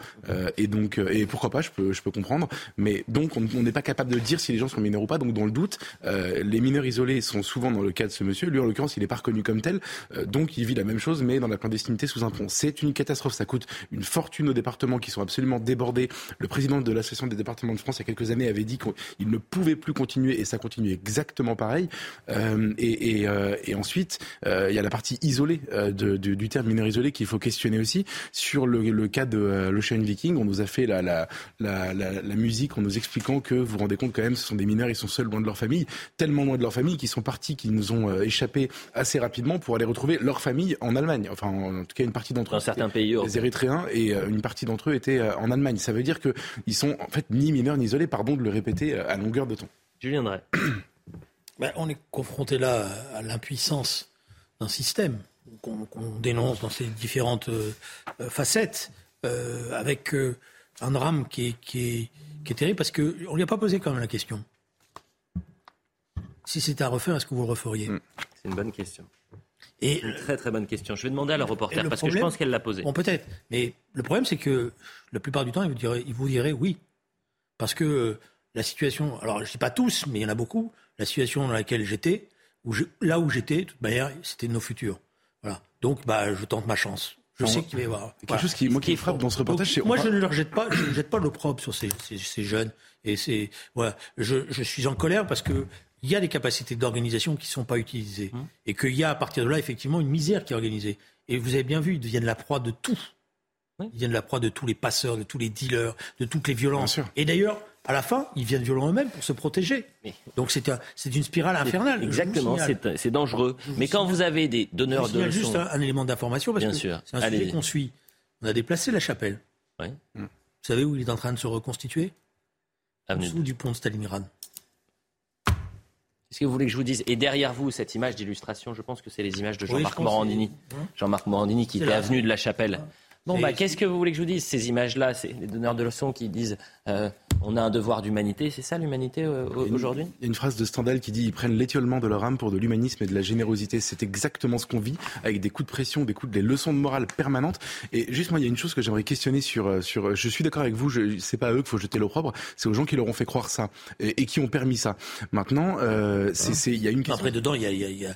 et donc, et pourquoi pas, je peux, je peux comprendre. Mais donc, on n'est pas capable de dire si les gens sont mineurs ou pas. Donc, dans le doute, les mineurs isolés sont souvent dans le cas de ce monsieur. Lui, en l'occurrence, il n'est pas reconnu comme tel. donc, il vit la même chose, mais dans la clandestinité sous un pont. C'est une catastrophe. Ça coûte une fortune aux départements qui sont absolument débordés. Le président de l'Association des départements de France il y a quelques années avait dit qu'il ne pouvait plus continuer et ça continue exactement pareil. Euh, et, et, euh, et, ensuite, euh, il y a la partie isolée de, du terme mineur isolé qu'il faut questionner aussi. Sur le, le cas de l'Ocean Viking, on nous a fait la, la, la, la, musique en nous expliquant que vous vous rendez compte quand même, ce sont des mineurs, ils sont seuls loin de leur famille, tellement loin de leur famille qu'ils sont partis, qu'ils nous ont échappé assez rapidement pour aller retrouver leur famille en Allemagne. Enfin, en, tout cas, une partie d'entre eux. Dans certains pays. Les Érythréens et une partie d'entre eux étaient en Allemagne. Ça veut dire qu'ils sont en fait ni mineurs ni isolés, pardon de le répéter euh, à longueur de temps. Julien Drey. Ben, on est confronté là à l'impuissance d'un système qu'on dénonce dans ses différentes euh, euh, facettes, avec un drame qui est, qui est, terrible, parce qu'on ne lui a pas posé quand même la question. Si c'était à refaire, est-ce que vous le referiez? C'est une bonne question. Et une très très bonne question. Je vais demander à la reporter parce que je pense qu'elle l'a posée. Bon, peut-être. Mais le problème, c'est que la plupart du temps, il vous dirait oui. Parce que euh, la situation, alors je ne dis pas tous, mais il y en a beaucoup, la situation dans laquelle j'étais, où là où j'étais, de toute manière, c'était nos futurs. Voilà. Donc, bah, je tente ma chance. Je sais qu'il va y avoir. Quelque chose qui, moi, qui frappe dans ce reportage, c'est. Moi, je ne leur jette pas, je ne jette pas l'opprobre sur ces, ces, ces, jeunes. Et c'est, voilà. Je, je suis en colère parce que il y a des capacités d'organisation qui ne sont pas utilisées. Hum. Et qu'il y a, à partir de là, effectivement, une misère qui est organisée. Et vous avez bien vu, ils deviennent la proie de tout. Ils deviennent la proie de tous les passeurs, de tous les dealers, de toutes les violences. Et d'ailleurs, à la fin, ils viennent violents eux-mêmes pour se protéger. Donc c'est une spirale infernale. Exactement, c'est dangereux. Mais quand vous avez des donneurs de leçons... juste un, élément d'information parce Bien que sûr. c'est un sujet qu'on suit. On a déplacé la chapelle. Vous savez où il est en train de se reconstituer? En dessous du pont de Stalingrad. Est-ce que vous voulez que je vous dise Et derrière vous, cette image d'illustration, je pense que c'est les images de Jean-Marc Morandini. Hein Jean-Marc Morandini qui était avenue de la Chapelle. Bon, bah, qu'est-ce que vous voulez que je vous dise Ces images-là, c'est les donneurs de leçons qui disent euh, on a un devoir d'humanité. C'est ça l'humanité euh, aujourd'hui? Il y a une phrase de Stendhal qui dit ils prennent l'étiolement de leur âme pour de l'humanisme et de la générosité. C'est exactement ce qu'on vit avec des coups de pression, des coups de des leçons de morale permanentes. Et juste moi, il y a une chose que j'aimerais questionner sur euh, sur. Je suis d'accord avec vous. Je, c'est pas à eux qu'il faut jeter l'opprobre. C'est aux gens qui leur ont fait croire ça et, qui ont permis ça. Maintenant, euh, c'est il y a une question. Après dedans, il y a, y a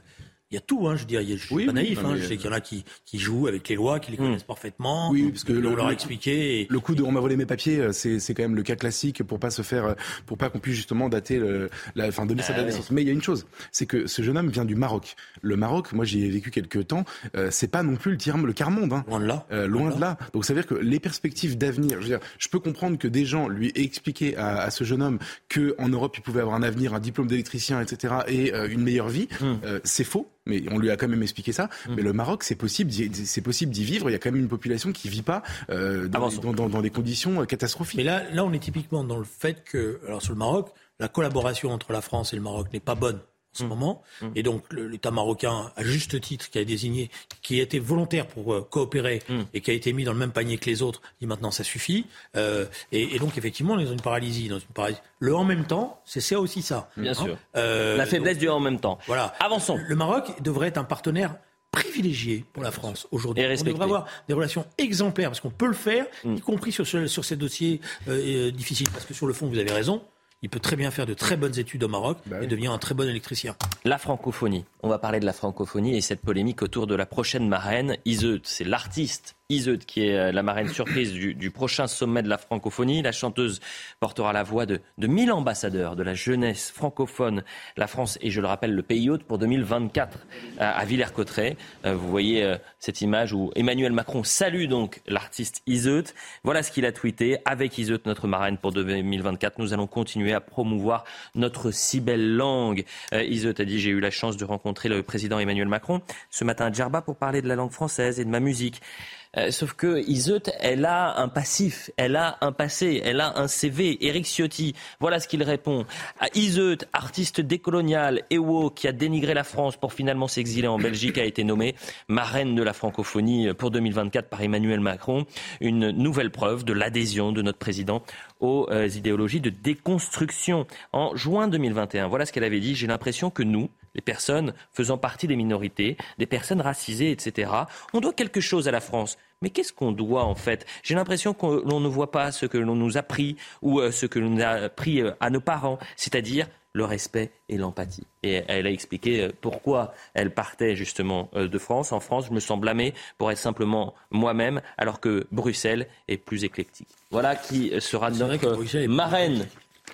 il y a tout, hein, je veux dire, je suis pas naïf, hein, je sais qu'il y en a qui, qui jouent avec les lois, qui les hmm. connaissent parfaitement. Oui, parce que on leur a expliqué. Le coup de on m'a volé mes papiers, euh, c'est c'est quand même le cas classique pour pas se faire, euh, pour pas qu'on puisse justement dater le, la, enfin donner sa date naissance. Mais il y a une chose, c'est que ce jeune homme vient du Maroc. Le Maroc, moi j'y ai vécu quelques temps, euh, c'est pas non plus le tiers, le quart monde. Hein. Loin de là. loin de là. Donc ça veut dire que les perspectives d'avenir, je veux dire, je peux comprendre que des gens lui expliquaient à, à ce jeune homme que en Europe il pouvait avoir un avenir, un diplôme d'électricien, etc. et une meilleure vie. Hmm. c'est faux mais on lui a quand même expliqué ça. Mm. Mais le Maroc, c'est possible, c'est possible d'y vivre. Il y a quand même une population qui vit pas euh, dans, dans, dans, des conditions euh, catastrophiques. Mais là, là, on est typiquement dans le fait que, alors sur le Maroc, la collaboration entre la France et le Maroc n'est pas bonne ce mm. moment. Mm. Et donc l'État marocain, à juste titre, qui a désigné, qui a été volontaire pour euh, coopérer mm. et qui a été mis dans le même panier que les autres, dit maintenant ça suffit. Euh, et, donc effectivement, on est dans une paralysie. Dans une paralysie. Le en même temps, c'est ça aussi ça. Bien hein sûr. Euh, La faiblesse du en même temps. Voilà. Avançons. Le Maroc devrait être un partenaire privilégié pour la France aujourd'hui. On devrait avoir des relations exemplaires parce qu'on peut le faire, y compris sur, sur ces dossiers difficiles. Parce que sur le fond, vous avez raison, il peut très bien faire de très bonnes études au Maroc bah et devenir un très bon électricien. La francophonie. On va parler de la francophonie et cette polémique autour de la prochaine marraine. Iseut, c'est l'artiste Iseut, qui est euh, la marraine surprise du, prochain sommet de la francophonie. La chanteuse portera la voix de, de 1000 ambassadeurs de la jeunesse francophone, la France et je le rappelle le pays hôte pour 2024 à, Villers-Cotterêts. Euh, vous voyez euh, cette image où Emmanuel Macron salue donc l'artiste Iseut. Voilà ce qu'il a tweeté. Avec Iseut, notre marraine pour 2024, nous allons continuer à promouvoir notre si belle langue. Iseut a dit j'ai eu la chance de rencontrer le président Emmanuel Macron ce matin à Djerba pour parler de la langue française et de ma musique. Euh, sauf que Iseut, elle a un passif, elle a un passé, elle a un CV. Eric Ciotti, voilà ce qu'il répond. À Iseut, artiste décolonial, Ewo, qui a dénigré la France pour finalement s'exiler en Belgique, a été nommée marraine de la francophonie pour 2024 par Emmanuel Macron. Une nouvelle preuve de l'adhésion de notre président aux euh, idéologies de déconstruction. En juin 2021, voilà ce qu'elle avait dit. J'ai l'impression que nous, les personnes faisant partie des minorités, des personnes racisées, etc. On doit quelque chose à la France. Mais qu'est-ce qu'on doit en fait? J'ai l'impression que l'on ne voit pas ce que l'on nous a pris ou euh, ce que l'on a appris euh, à nos parents, c'est-à-dire le respect et l'empathie. Et elle a expliqué euh, pourquoi elle partait justement de France. En France, je me sens blâmée pour être simplement moi-même, alors que Bruxelles est plus éclectique. Voilà qui sera notre marraine,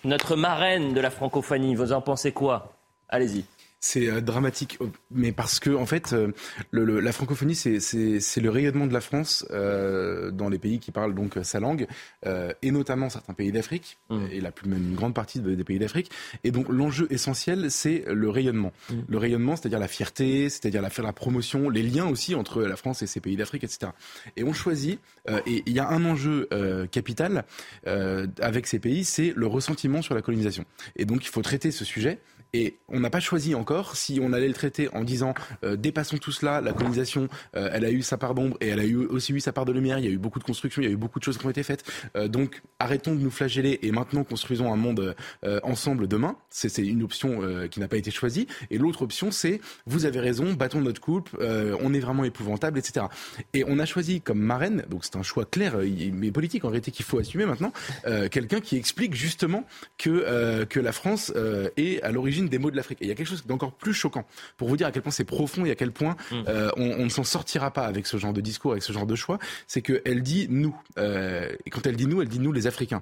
notre marraine de la francophonie. Vous en pensez quoi? Allez-y c'est euh, dramatique, euh, mais parce que en fait, euh, le, la francophonie, c'est le rayonnement de la France euh, dans les pays qui parlent donc sa langue, euh, et notamment certains pays d'Afrique, mmh. et la plus même une grande partie des pays d'Afrique. Et donc l'enjeu essentiel, c'est le rayonnement. Mmh. Le rayonnement, c'est-à-dire la fierté, c'est-à-dire la la promotion, les liens aussi entre la France et ces pays d'Afrique, etc. Et on choisit, et il y a un enjeu capital avec ces pays, c'est le ressentiment sur la colonisation. Et donc il faut traiter ce sujet et on n'a pas choisi encore si on allait le traiter en disant euh, dépassons tout cela, la colonisation, euh, elle a eu sa part d'ombre et elle a eu aussi eu sa part de lumière. Il y a eu beaucoup de constructions, il y a eu beaucoup de choses qui ont été faites. Euh, donc arrêtons de nous flageller et maintenant construisons un monde ensemble demain. C'est une option qui n'a pas été choisie. Et l'autre option, c'est vous avez raison, battons notre coupe, on est vraiment épouvantable, etc. Et on a choisi comme marraine, donc c'est un choix clair mais politique en réalité qu'il faut assumer maintenant, quelqu'un qui explique justement que que la France est à l'origine des mots de l'Afrique. Et il y a quelque chose d'encore plus choquant pour vous dire à quel point c'est profond et à quel point mm. euh, on, ne s'en sortira pas avec ce genre de discours, avec ce genre de choix. C'est qu'elle dit nous. Euh, et quand elle dit nous, elle dit nous les Africains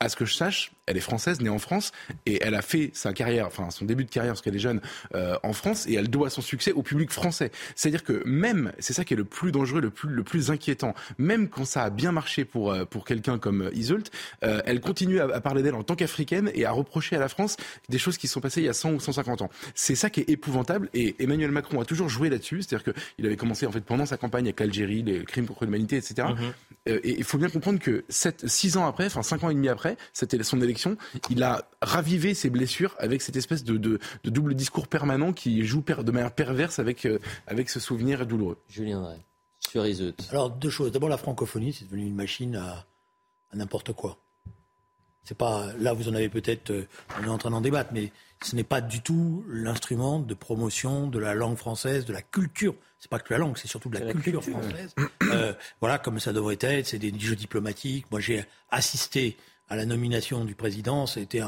à ce que je sache, elle est française, née en France, et elle a fait sa carrière, enfin son début de carrière, parce qu'elle est jeune, euh, en France, et elle doit son succès au public français. C'est-à-dire que même, c'est ça qui est le plus dangereux, le plus, le plus inquiétant, même quand ça a bien marché pour, euh, pour quelqu'un comme euh, elle continue à, à parler d'elle en tant qu'africaine et à reprocher à la France des choses qui sont passées il y a 100 ou 150 ans. C'est ça qui est épouvantable, et Emmanuel Macron a toujours joué là-dessus, c'est-à-dire qu'il avait commencé en fait pendant sa campagne avec l'Algérie, les crimes contre l'humanité, etc. Mm-hmm. et il faut bien comprendre que 7, 6 ans après, enfin 5 ans et demi après, c'était son élection, il a ravivé ses blessures avec cette espèce de, de, de double discours permanent qui joue per, de manière perverse avec, euh, avec ce souvenir douloureux. Julien Drey, sur Iseut. Alors, deux choses. D'abord, la francophonie, c'est devenu une machine à, à n'importe quoi. C'est pas là vous en avez peut-être euh, on est en train d'en débattre mais ce n'est pas du tout l'instrument de promotion de la langue française de la culture c'est pas que la langue c'est surtout de la, la culture, culture, française euh, voilà comme ça devrait être c'est des jeux diplomatiques moi j'ai assisté à la nomination du président, c'était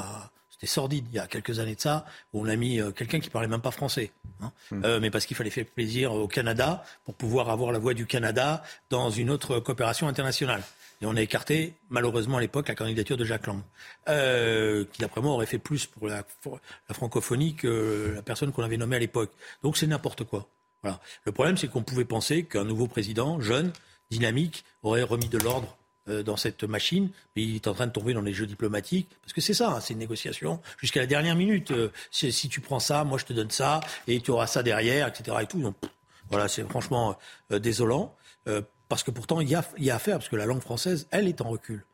c'était sordide il y a quelques années de ça, où on a mis euh, quelqu'un qui parlait même pas français, hein. Hmm. euh, mais parce qu'il fallait faire plaisir au Canada pour pouvoir avoir la voix du Canada dans une autre coopération internationale. Et on a écarté, malheureusement à l'époque, la candidature de Jacques Lang, euh, qui d'après moi aurait fait plus pour la, la francophonie que la personne qu'on avait nommée à l'époque. Donc c'est n'importe quoi. Voilà. Le problème, c'est qu'on pouvait penser qu'un nouveau président, jeune, dynamique, aurait remis de l'ordre dans cette machine, mais il est en train de tomber dans les jeux diplomatiques, parce que c'est ça, hein, c'est une négociation jusqu'à la dernière minute. Euh, si, tu prends ça, moi je te donne ça, et tu auras ça derrière, etc. Et tout. Donc, voilà, c'est franchement euh, désolant, parce que pourtant il y a, il parce que la langue française, elle est en recul.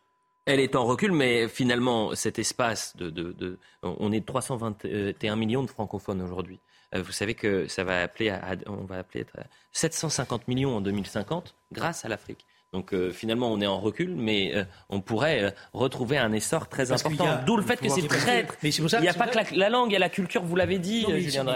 Elle est en recul, mais finalement, cet espace de, on est 321 millions de francophones aujourd'hui. Vous savez que ça va appeler, on va appeler à 750 millions en 2050 grâce à l'Afrique. Donc euh, finalement, on est en recul, mais euh, on pourrait euh, retrouver un essor très important. D'où le fait que c'est très. Il n'y a pas que la, langue et la culture, vous l'avez dit,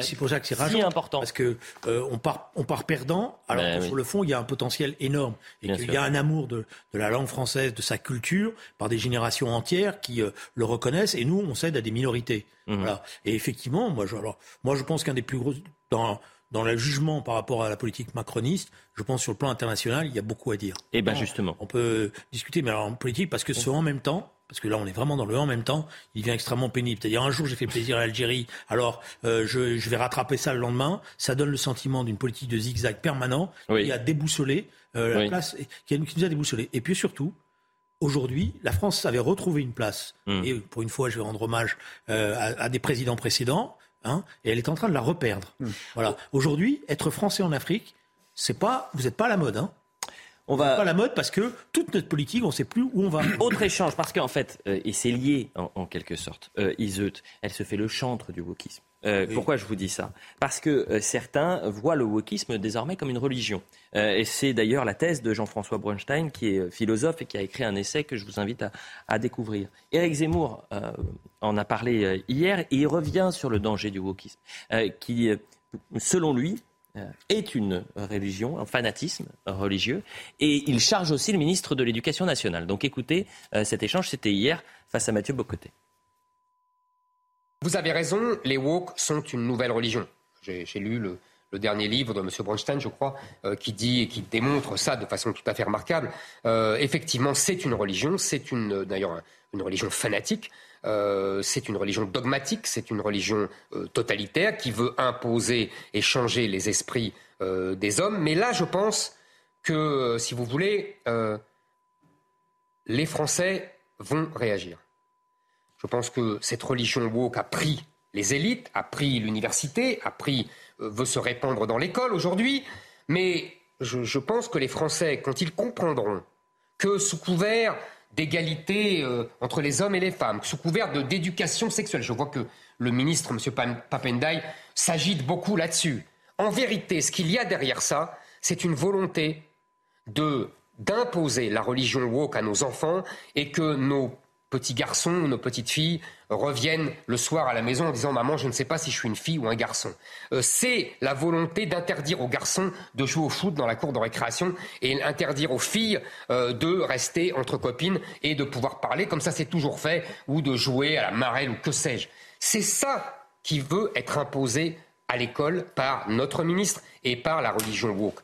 C'est pour ça que c'est si important. Parce que on part, on part perdant, alors ben sur le fond, il y a un potentiel énorme et qu'il y a un amour de, de, la langue française, de sa culture, par des générations entières qui le reconnaissent, et nous, on cède à des minorités. Mmh. Voilà. Et effectivement, moi, je, alors, moi, je pense qu'un des plus gros dans dans le jugement par rapport à la politique macroniste, je pense sur le plan international, il y a beaucoup à dire. Et eh bien justement. On peut discuter, mais alors en politique, parce que ce en même temps, parce que là on est vraiment dans le en même temps, il devient extrêmement pénible. C'est-à-dire un jour j'ai fait plaisir à l'Algérie, alors euh, je, je, vais rattraper ça le lendemain. Ça donne le sentiment d'une politique de zigzag permanent qui a déboussolé euh, la place, qui, nous a déboussolé. Et puis surtout, aujourd'hui, la France avait retrouvé une place. Hum. Et pour une fois, je vais rendre hommage euh, à, à, des présidents précédents. Hein, et elle est en train de la reperdre. Hmm. Voilà. Aujourd'hui, être français en Afrique, c'est pas, vous n'êtes pas à la mode. Hein. On va pas à la mode parce que toute notre politique, on ne sait plus où on va. Autre échange, parce qu'en fait, euh, et c'est lié en, quelque sorte, euh, Iseut, elle se fait le chantre du wokisme. Euh, pourquoi je vous dis ça? Parce que euh, certains voient le wokisme désormais comme une religion. Euh, et c'est d'ailleurs la thèse de Jean-François Brunstein, qui est philosophe et qui a écrit un essai que je vous invite à, à découvrir. Éric Zemmour en a parlé hier et il revient sur le danger du wokisme, qui, selon lui, est une religion, un fanatisme religieux, et il charge aussi le ministre de l'Éducation nationale. Donc écoutez, cet échange, c'était hier face à Mathieu Bocoté. Vous avez raison, les woke sont une nouvelle religion. J'ai lu le, dernier livre de M. Bronstein, je crois, euh, qui dit et qui démontre ça de façon tout à fait remarquable. Euh, effectivement, c'est une religion, c'est une d'ailleurs une religion fanatique, euh, c'est une religion dogmatique, c'est une religion totalitaire qui veut imposer et changer les esprits des hommes. Mais là, je pense que, si vous voulez, les Français vont réagir. Je pense que cette religion woke a pris les élites, a pris l'université, a pris, euh, veut se répandre dans l'école aujourd'hui. Mais je, pense que les Français, quand ils comprendront que sous couvert d'égalité euh, entre les hommes et les femmes, sous couvert d'éducation sexuelle, je vois que le ministre, M. Papendai, s'agite beaucoup là-dessus. En vérité, ce qu'il y a derrière ça, c'est une volonté d'imposer la religion woke à nos enfants et que nos petits garçons ou nos petites filles reviennent le soir à la maison en disant maman je ne sais pas si je suis une fille ou un garçon. Euh, c'est la volonté d'interdire aux garçons de jouer au foot dans la cour de récréation et interdire aux filles euh, de rester entre copines et de pouvoir parler comme ça c'est toujours fait ou de jouer à la marelle ou que sais-je. C'est ça qui veut être imposé à l'école par notre ministre et par la religion woke.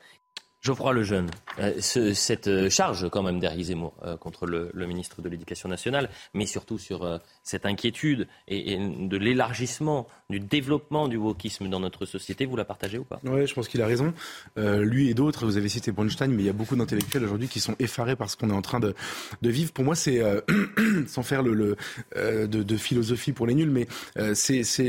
Geoffroy Lejeune, euh, cette euh, charge quand même d'Éric Zemmour euh, contre le, ministre de l'Éducation nationale, mais surtout sur cette inquiétude et, de l'élargissement, du développement du wokisme dans notre société, vous la partagez ou pas? Oui, je pense qu'il a raison. lui et d'autres, vous avez cité Bronstein, mais il y a beaucoup d'intellectuels aujourd'hui qui sont effarés par ce qu'on est en train de, vivre. Pour moi, c'est, sans faire de, philosophie pour les nuls, mais c'est,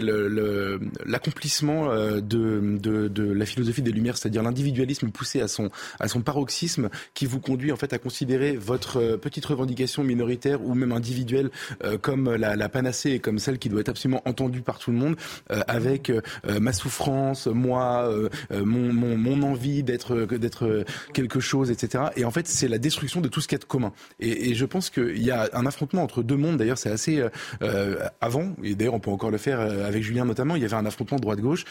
l'accomplissement de la philosophie des Lumières, c'est-à-dire l'individualisme poussé à son à son paroxysme qui vous conduit en fait à considérer votre euh, petite revendication minoritaire ou même individuelle euh, comme la, panacée et comme celle qui doit être absolument entendue par tout le monde euh, avec ma souffrance, moi, mon, envie d'être d'être quelque chose, etc. Et en fait, c'est la destruction de tout ce qui est commun. Et, je pense qu'il y a un affrontement entre deux mondes. D'ailleurs, c'est assez avant, et d'ailleurs on peut encore le faire avec Julien notamment. Il y avait un affrontement droite-gauche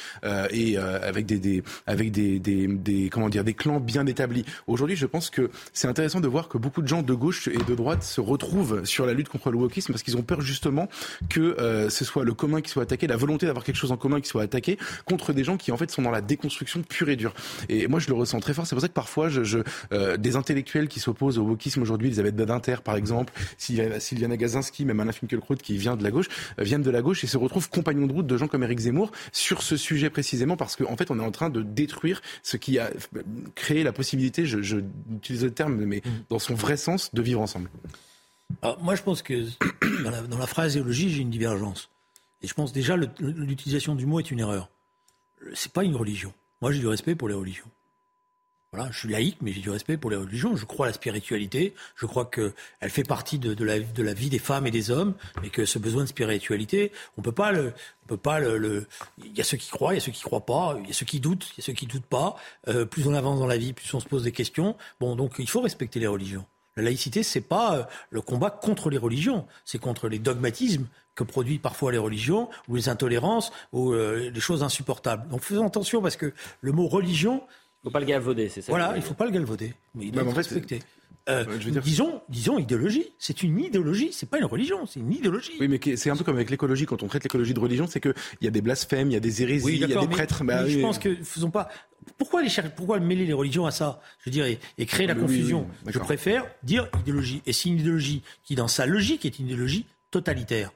et avec des, avec des comment dire des clans bien établi. Aujourd'hui, je pense que c'est intéressant de voir que beaucoup de gens de gauche et de droite se retrouvent sur la lutte contre le wokisme parce qu'ils ont peur justement que euh, ce soit le commun qui soit attaqué, la volonté d'avoir quelque chose en commun qui soit attaqué contre des gens qui en fait sont dans la déconstruction pure et dure. Et moi, je le ressens très fort. C'est pour ça que parfois, euh, des intellectuels qui s'opposent au wokisme aujourd'hui, Elisabeth Badinter par exemple, Sylviana Gazinski, même Alain Finkielkraut qui vient de la gauche, euh, viennent de la gauche et se retrouvent compagnons de route de gens comme Eric Zemmour sur ce sujet précisément parce qu'en en fait, on est en train de détruire ce qui a créé la possibilité, je, je utilise le terme, mais mm. dans son vrai sens, de vivre ensemble Moi, je pense que dans la, dans la phraséologie, j'ai une divergence. Et je pense déjà l'utilisation du mot est une erreur. C'est pas une religion. Moi, j'ai du respect pour les religions je suis laïque, mais j'ai du respect pour les religions. Je crois à la spiritualité. Je crois qu'elle fait partie de, la, vie des femmes et des hommes, et que ce besoin de spiritualité, on peut pas on peut pas le, Il y a ceux qui croient, il y a ceux qui croient pas, il y a ceux qui doutent, il y a ceux qui doutent pas. Euh, plus on avance dans la vie, plus on se pose des questions. Bon, donc il faut respecter les religions. La laïcité, c'est pas euh, le combat contre les religions, c'est contre les dogmatismes que produisent parfois les religions, ou les intolérances, ou euh, les choses insupportables. Donc faisons attention parce que le mot religion, faut pas le galvauder, c'est ça Voilà, il faut pas le galvauder, mais il doit être respecté. Euh, disons, disons idéologie. C'est une idéologie, c'est pas une religion, c'est une idéologie. Oui, mais c'est un peu comme avec l'écologie. Quand on traite l'écologie de religion, c'est qu'il y a des blasphèmes, il y a des hérésies, il y a des prêtres. Mais, bah je pense que faisons pas. Pourquoi, les, pourquoi mêler les religions à ça Je veux dire, et, créer la confusion? je préfère dire idéologie. Et c'est une idéologie qui, dans sa logique, est une idéologie totalitaire.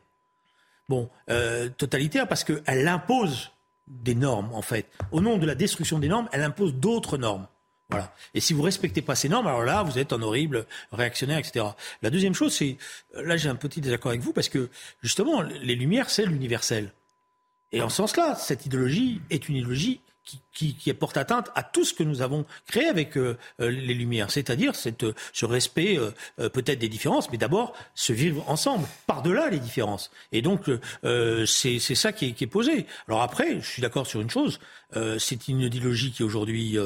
Bon, euh, totalitaire parce qu'elle impose des normes, en fait. Au nom de la destruction des normes, elle impose d'autres normes. Voilà. Et si vous respectez pas ces normes, alors là, vous êtes un horrible réactionnaire, etc. La deuxième chose, c'est, là, j'ai un petit désaccord avec vous parce que, justement, les Lumières, c'est l'universel. Et en ce sens-là, cette idéologie est une idéologie qui, qui, porte atteinte à tout ce que nous avons créé avec euh, euh, les Lumières, c'est-à-dire euh, ce respect peut-être des différences, mais d'abord se vivre ensemble, par-delà les différences. Et donc c'est ça qui est, qui est, posé. Alors après, je suis d'accord sur une chose, c'est une idéologie qui aujourd'hui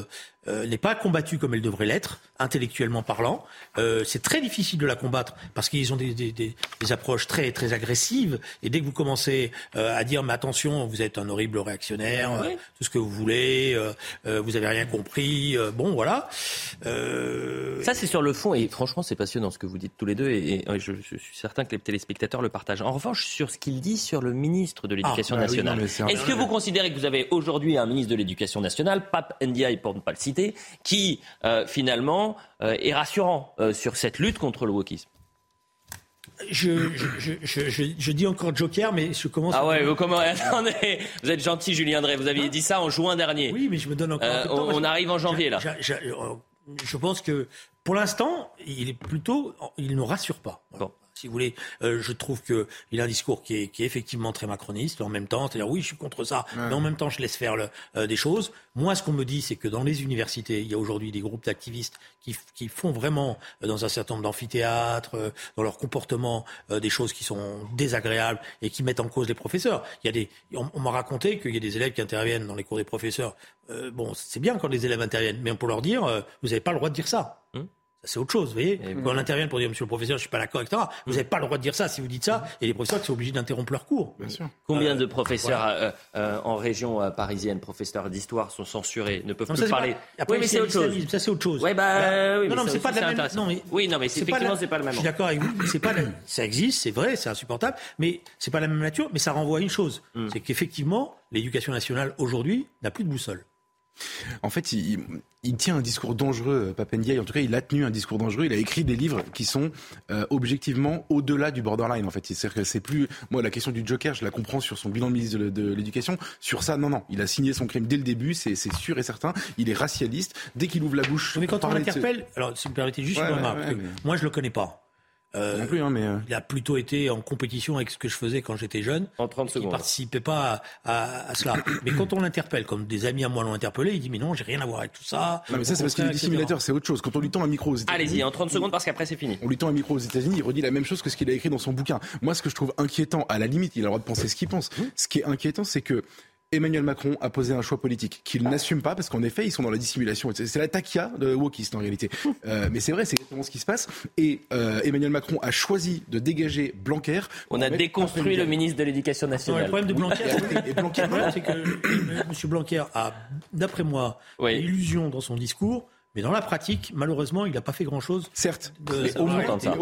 euh, n'est pas combattue comme elle devrait l'être, intellectuellement parlant. Euh, c'est très difficile de la combattre parce qu'ils ont des, des, des, des, approches très, très agressives. Et dès que vous commencez euh, à dire, mais attention, vous êtes un horrible réactionnaire, euh, tout ce que vous voulez, euh, vous avez rien compris, bon, voilà. Ça, c'est sur le fond. Et franchement, c'est passionnant ce que vous dites tous les deux. Et, je, je, suis certain que les téléspectateurs le partagent. En revanche, sur ce qu'il dit sur le ministre de l'Éducation ah, bah nationale, est-ce que vous considérez que vous avez aujourd'hui un ministre de l'Éducation nationale, Pape Ndiaye pour ne pas le citer, qui euh, finalement euh, est rassurant euh, sur cette lutte contre le wokisme. Je, je, dis encore Joker, mais je commence. Ah ouais, vous, comment, attendez, vous êtes gentil, Julien Drey. Vous aviez dit ça en juin dernier. Oui, mais je me donne encore. on, arrive en janvier là. Je, pense que pour l'instant, il est plutôt, il ne rassure pas. Bon si vous voulez. Euh, je trouve qu'il a un discours qui est, qui est, effectivement très macroniste en même temps. C'est-à-dire, oui, je suis contre ça, mais en même temps, je laisse faire le, euh, des choses. Moi, ce qu'on me dit, c'est que dans les universités, il y a aujourd'hui des groupes d'activistes qui, qui, font vraiment, euh, dans un certain nombre d'amphithéâtres, dans leur comportement, des choses qui sont désagréables et qui mettent en cause les professeurs. Il y a des, on, m'a raconté qu'il y a des élèves qui interviennent dans les cours des professeurs. bon, c'est bien quand les élèves interviennent, mais pour leur dire, vous n'avez pas le droit de dire ça. C'est autre chose, vous voyez. Quand on intervient pour dire, monsieur le professeur, je suis pas d'accord, etc. Vous n'avez pas le droit de dire ça si vous dites ça. Et les professeurs qui sont obligés d'interrompre leur cours. Bien sûr. Combien de professeurs euh, euh, en région euh, parisienne, professeurs d'histoire, sont censurés, ne peuvent plus parler? Après, oui, mais c'est autre chose. Ça, c'est autre chose. Ouais, bah, oui, non, non, mais c'est pas de la même. Non, mais oui, non, mais effectivement, c'est pas le même. Je suis d'accord avec vous. C'est pas Ça existe, c'est vrai, c'est insupportable, mais c'est pas la même nature. Mais ça renvoie à une chose, hmm. c'est qu'effectivement, l'éducation nationale aujourd'hui n'a plus de boussole. En fait, il, il, tient un discours dangereux, euh, Papendiaï. En tout cas, il a tenu un discours dangereux. Il a écrit des livres qui sont euh, objectivement au-delà du borderline. En fait, c'est-à-dire que c'est plus moi la question du Joker, je la comprends sur son bilan de ministre de, l'Éducation. Sur ça, non, non, il a signé son crime dès le début. C'est sûr et certain. Il est racialiste. Dès qu'il ouvre la bouche, mais quand on l'interpelle, alors si vous me permettez juste une remarque, moi je le connais pas. Euh, plus, hein, mais euh. Il a plutôt été en compétition avec ce que je faisais quand j'étais jeune. En 30 secondes. Il participait pas à, à, cela. mais quand on l'interpelle, comme des amis à moi l'ont interpellé, il dit mais non, j'ai rien à voir avec tout ça. Non, mais ça c'est parce qu'il est dissimulateur, c'est autre chose. Quand on lui tend un micro aux États-Unis. Allez-y, en 30 secondes parce qu'après c'est fini. On lui tend un micro aux États-Unis, il redit la même chose que ce qu'il a écrit dans son bouquin. Moi, ce que je trouve inquiétant, à la limite, il a le droit de penser ce qu'il pense. Ce qui est inquiétant, c'est que Emmanuel Macron a posé un choix politique qu'il n'assume pas parce qu'en effet, ils sont dans la dissimulation. C'est la taquia de wokiste en réalité. Euh, mais c'est vrai, c'est exactement ce qui se passe. Et euh, Emmanuel Macron a choisi de dégager Blanquer. On a déconstruit le ministre de l'Éducation nationale. le problème de Blanquer, c'est que M. Blanquer a, d'après moi, oui. illusion dans son discours mais dans la pratique, malheureusement, il n'a pas fait grand-chose. Certes, mais au,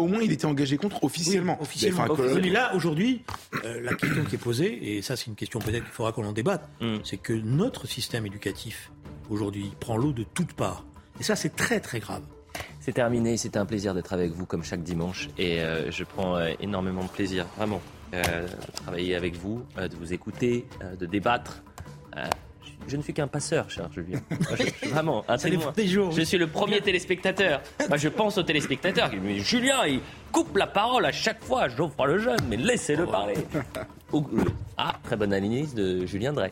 moins, il était engagé contre officiellement. officiellement. Mais, là, aujourd'hui, euh, la question qui est posée, et ça c'est une question peut-être qu'il faudra qu'on en débatte, mm. c'est que notre système éducatif, aujourd'hui, prend l'eau de toutes parts. Et ça, c'est très très grave. C'est terminé, c'était un plaisir d'être avec vous comme chaque dimanche. Et euh, je prends euh, énormément de plaisir, vraiment, de travailler avec vous, de vous écouter, de débattre je ne suis qu'un passeur, cher Julien. vraiment, un témoin. Je suis le premier téléspectateur. Moi, je pense aux téléspectateurs. Mais Julien, il coupe la parole à chaque fois. Geoffroy le jeune, mais laissez-le parler. Ah, très bonne analyse de Julien Drey.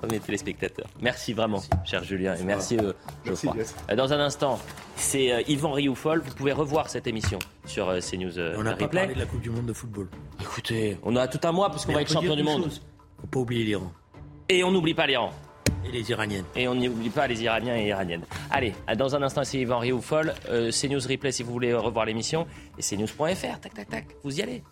Premier téléspectateur. Merci vraiment, cher Julien, et merci euh, Geoffroy. Euh, dans un instant, c'est euh, Yvan Rioufol. Vous pouvez revoir cette émission sur CNews. on n'a pas parlé de la Coupe du Monde de football. Écoutez, on a tout un mois parce qu'on va être champion du monde. Faut pas oublier l'Iran. Et on n'oublie pas l'Iran. Et les Iraniennes. Et on n'oublie pas les Iraniens et Iraniennes. Allez, dans un instant, c'est Yvan Rioufol. Euh, CNews Replay si vous voulez revoir l'émission. Et cnews.fr, tac, tac, tac. Vous y allez.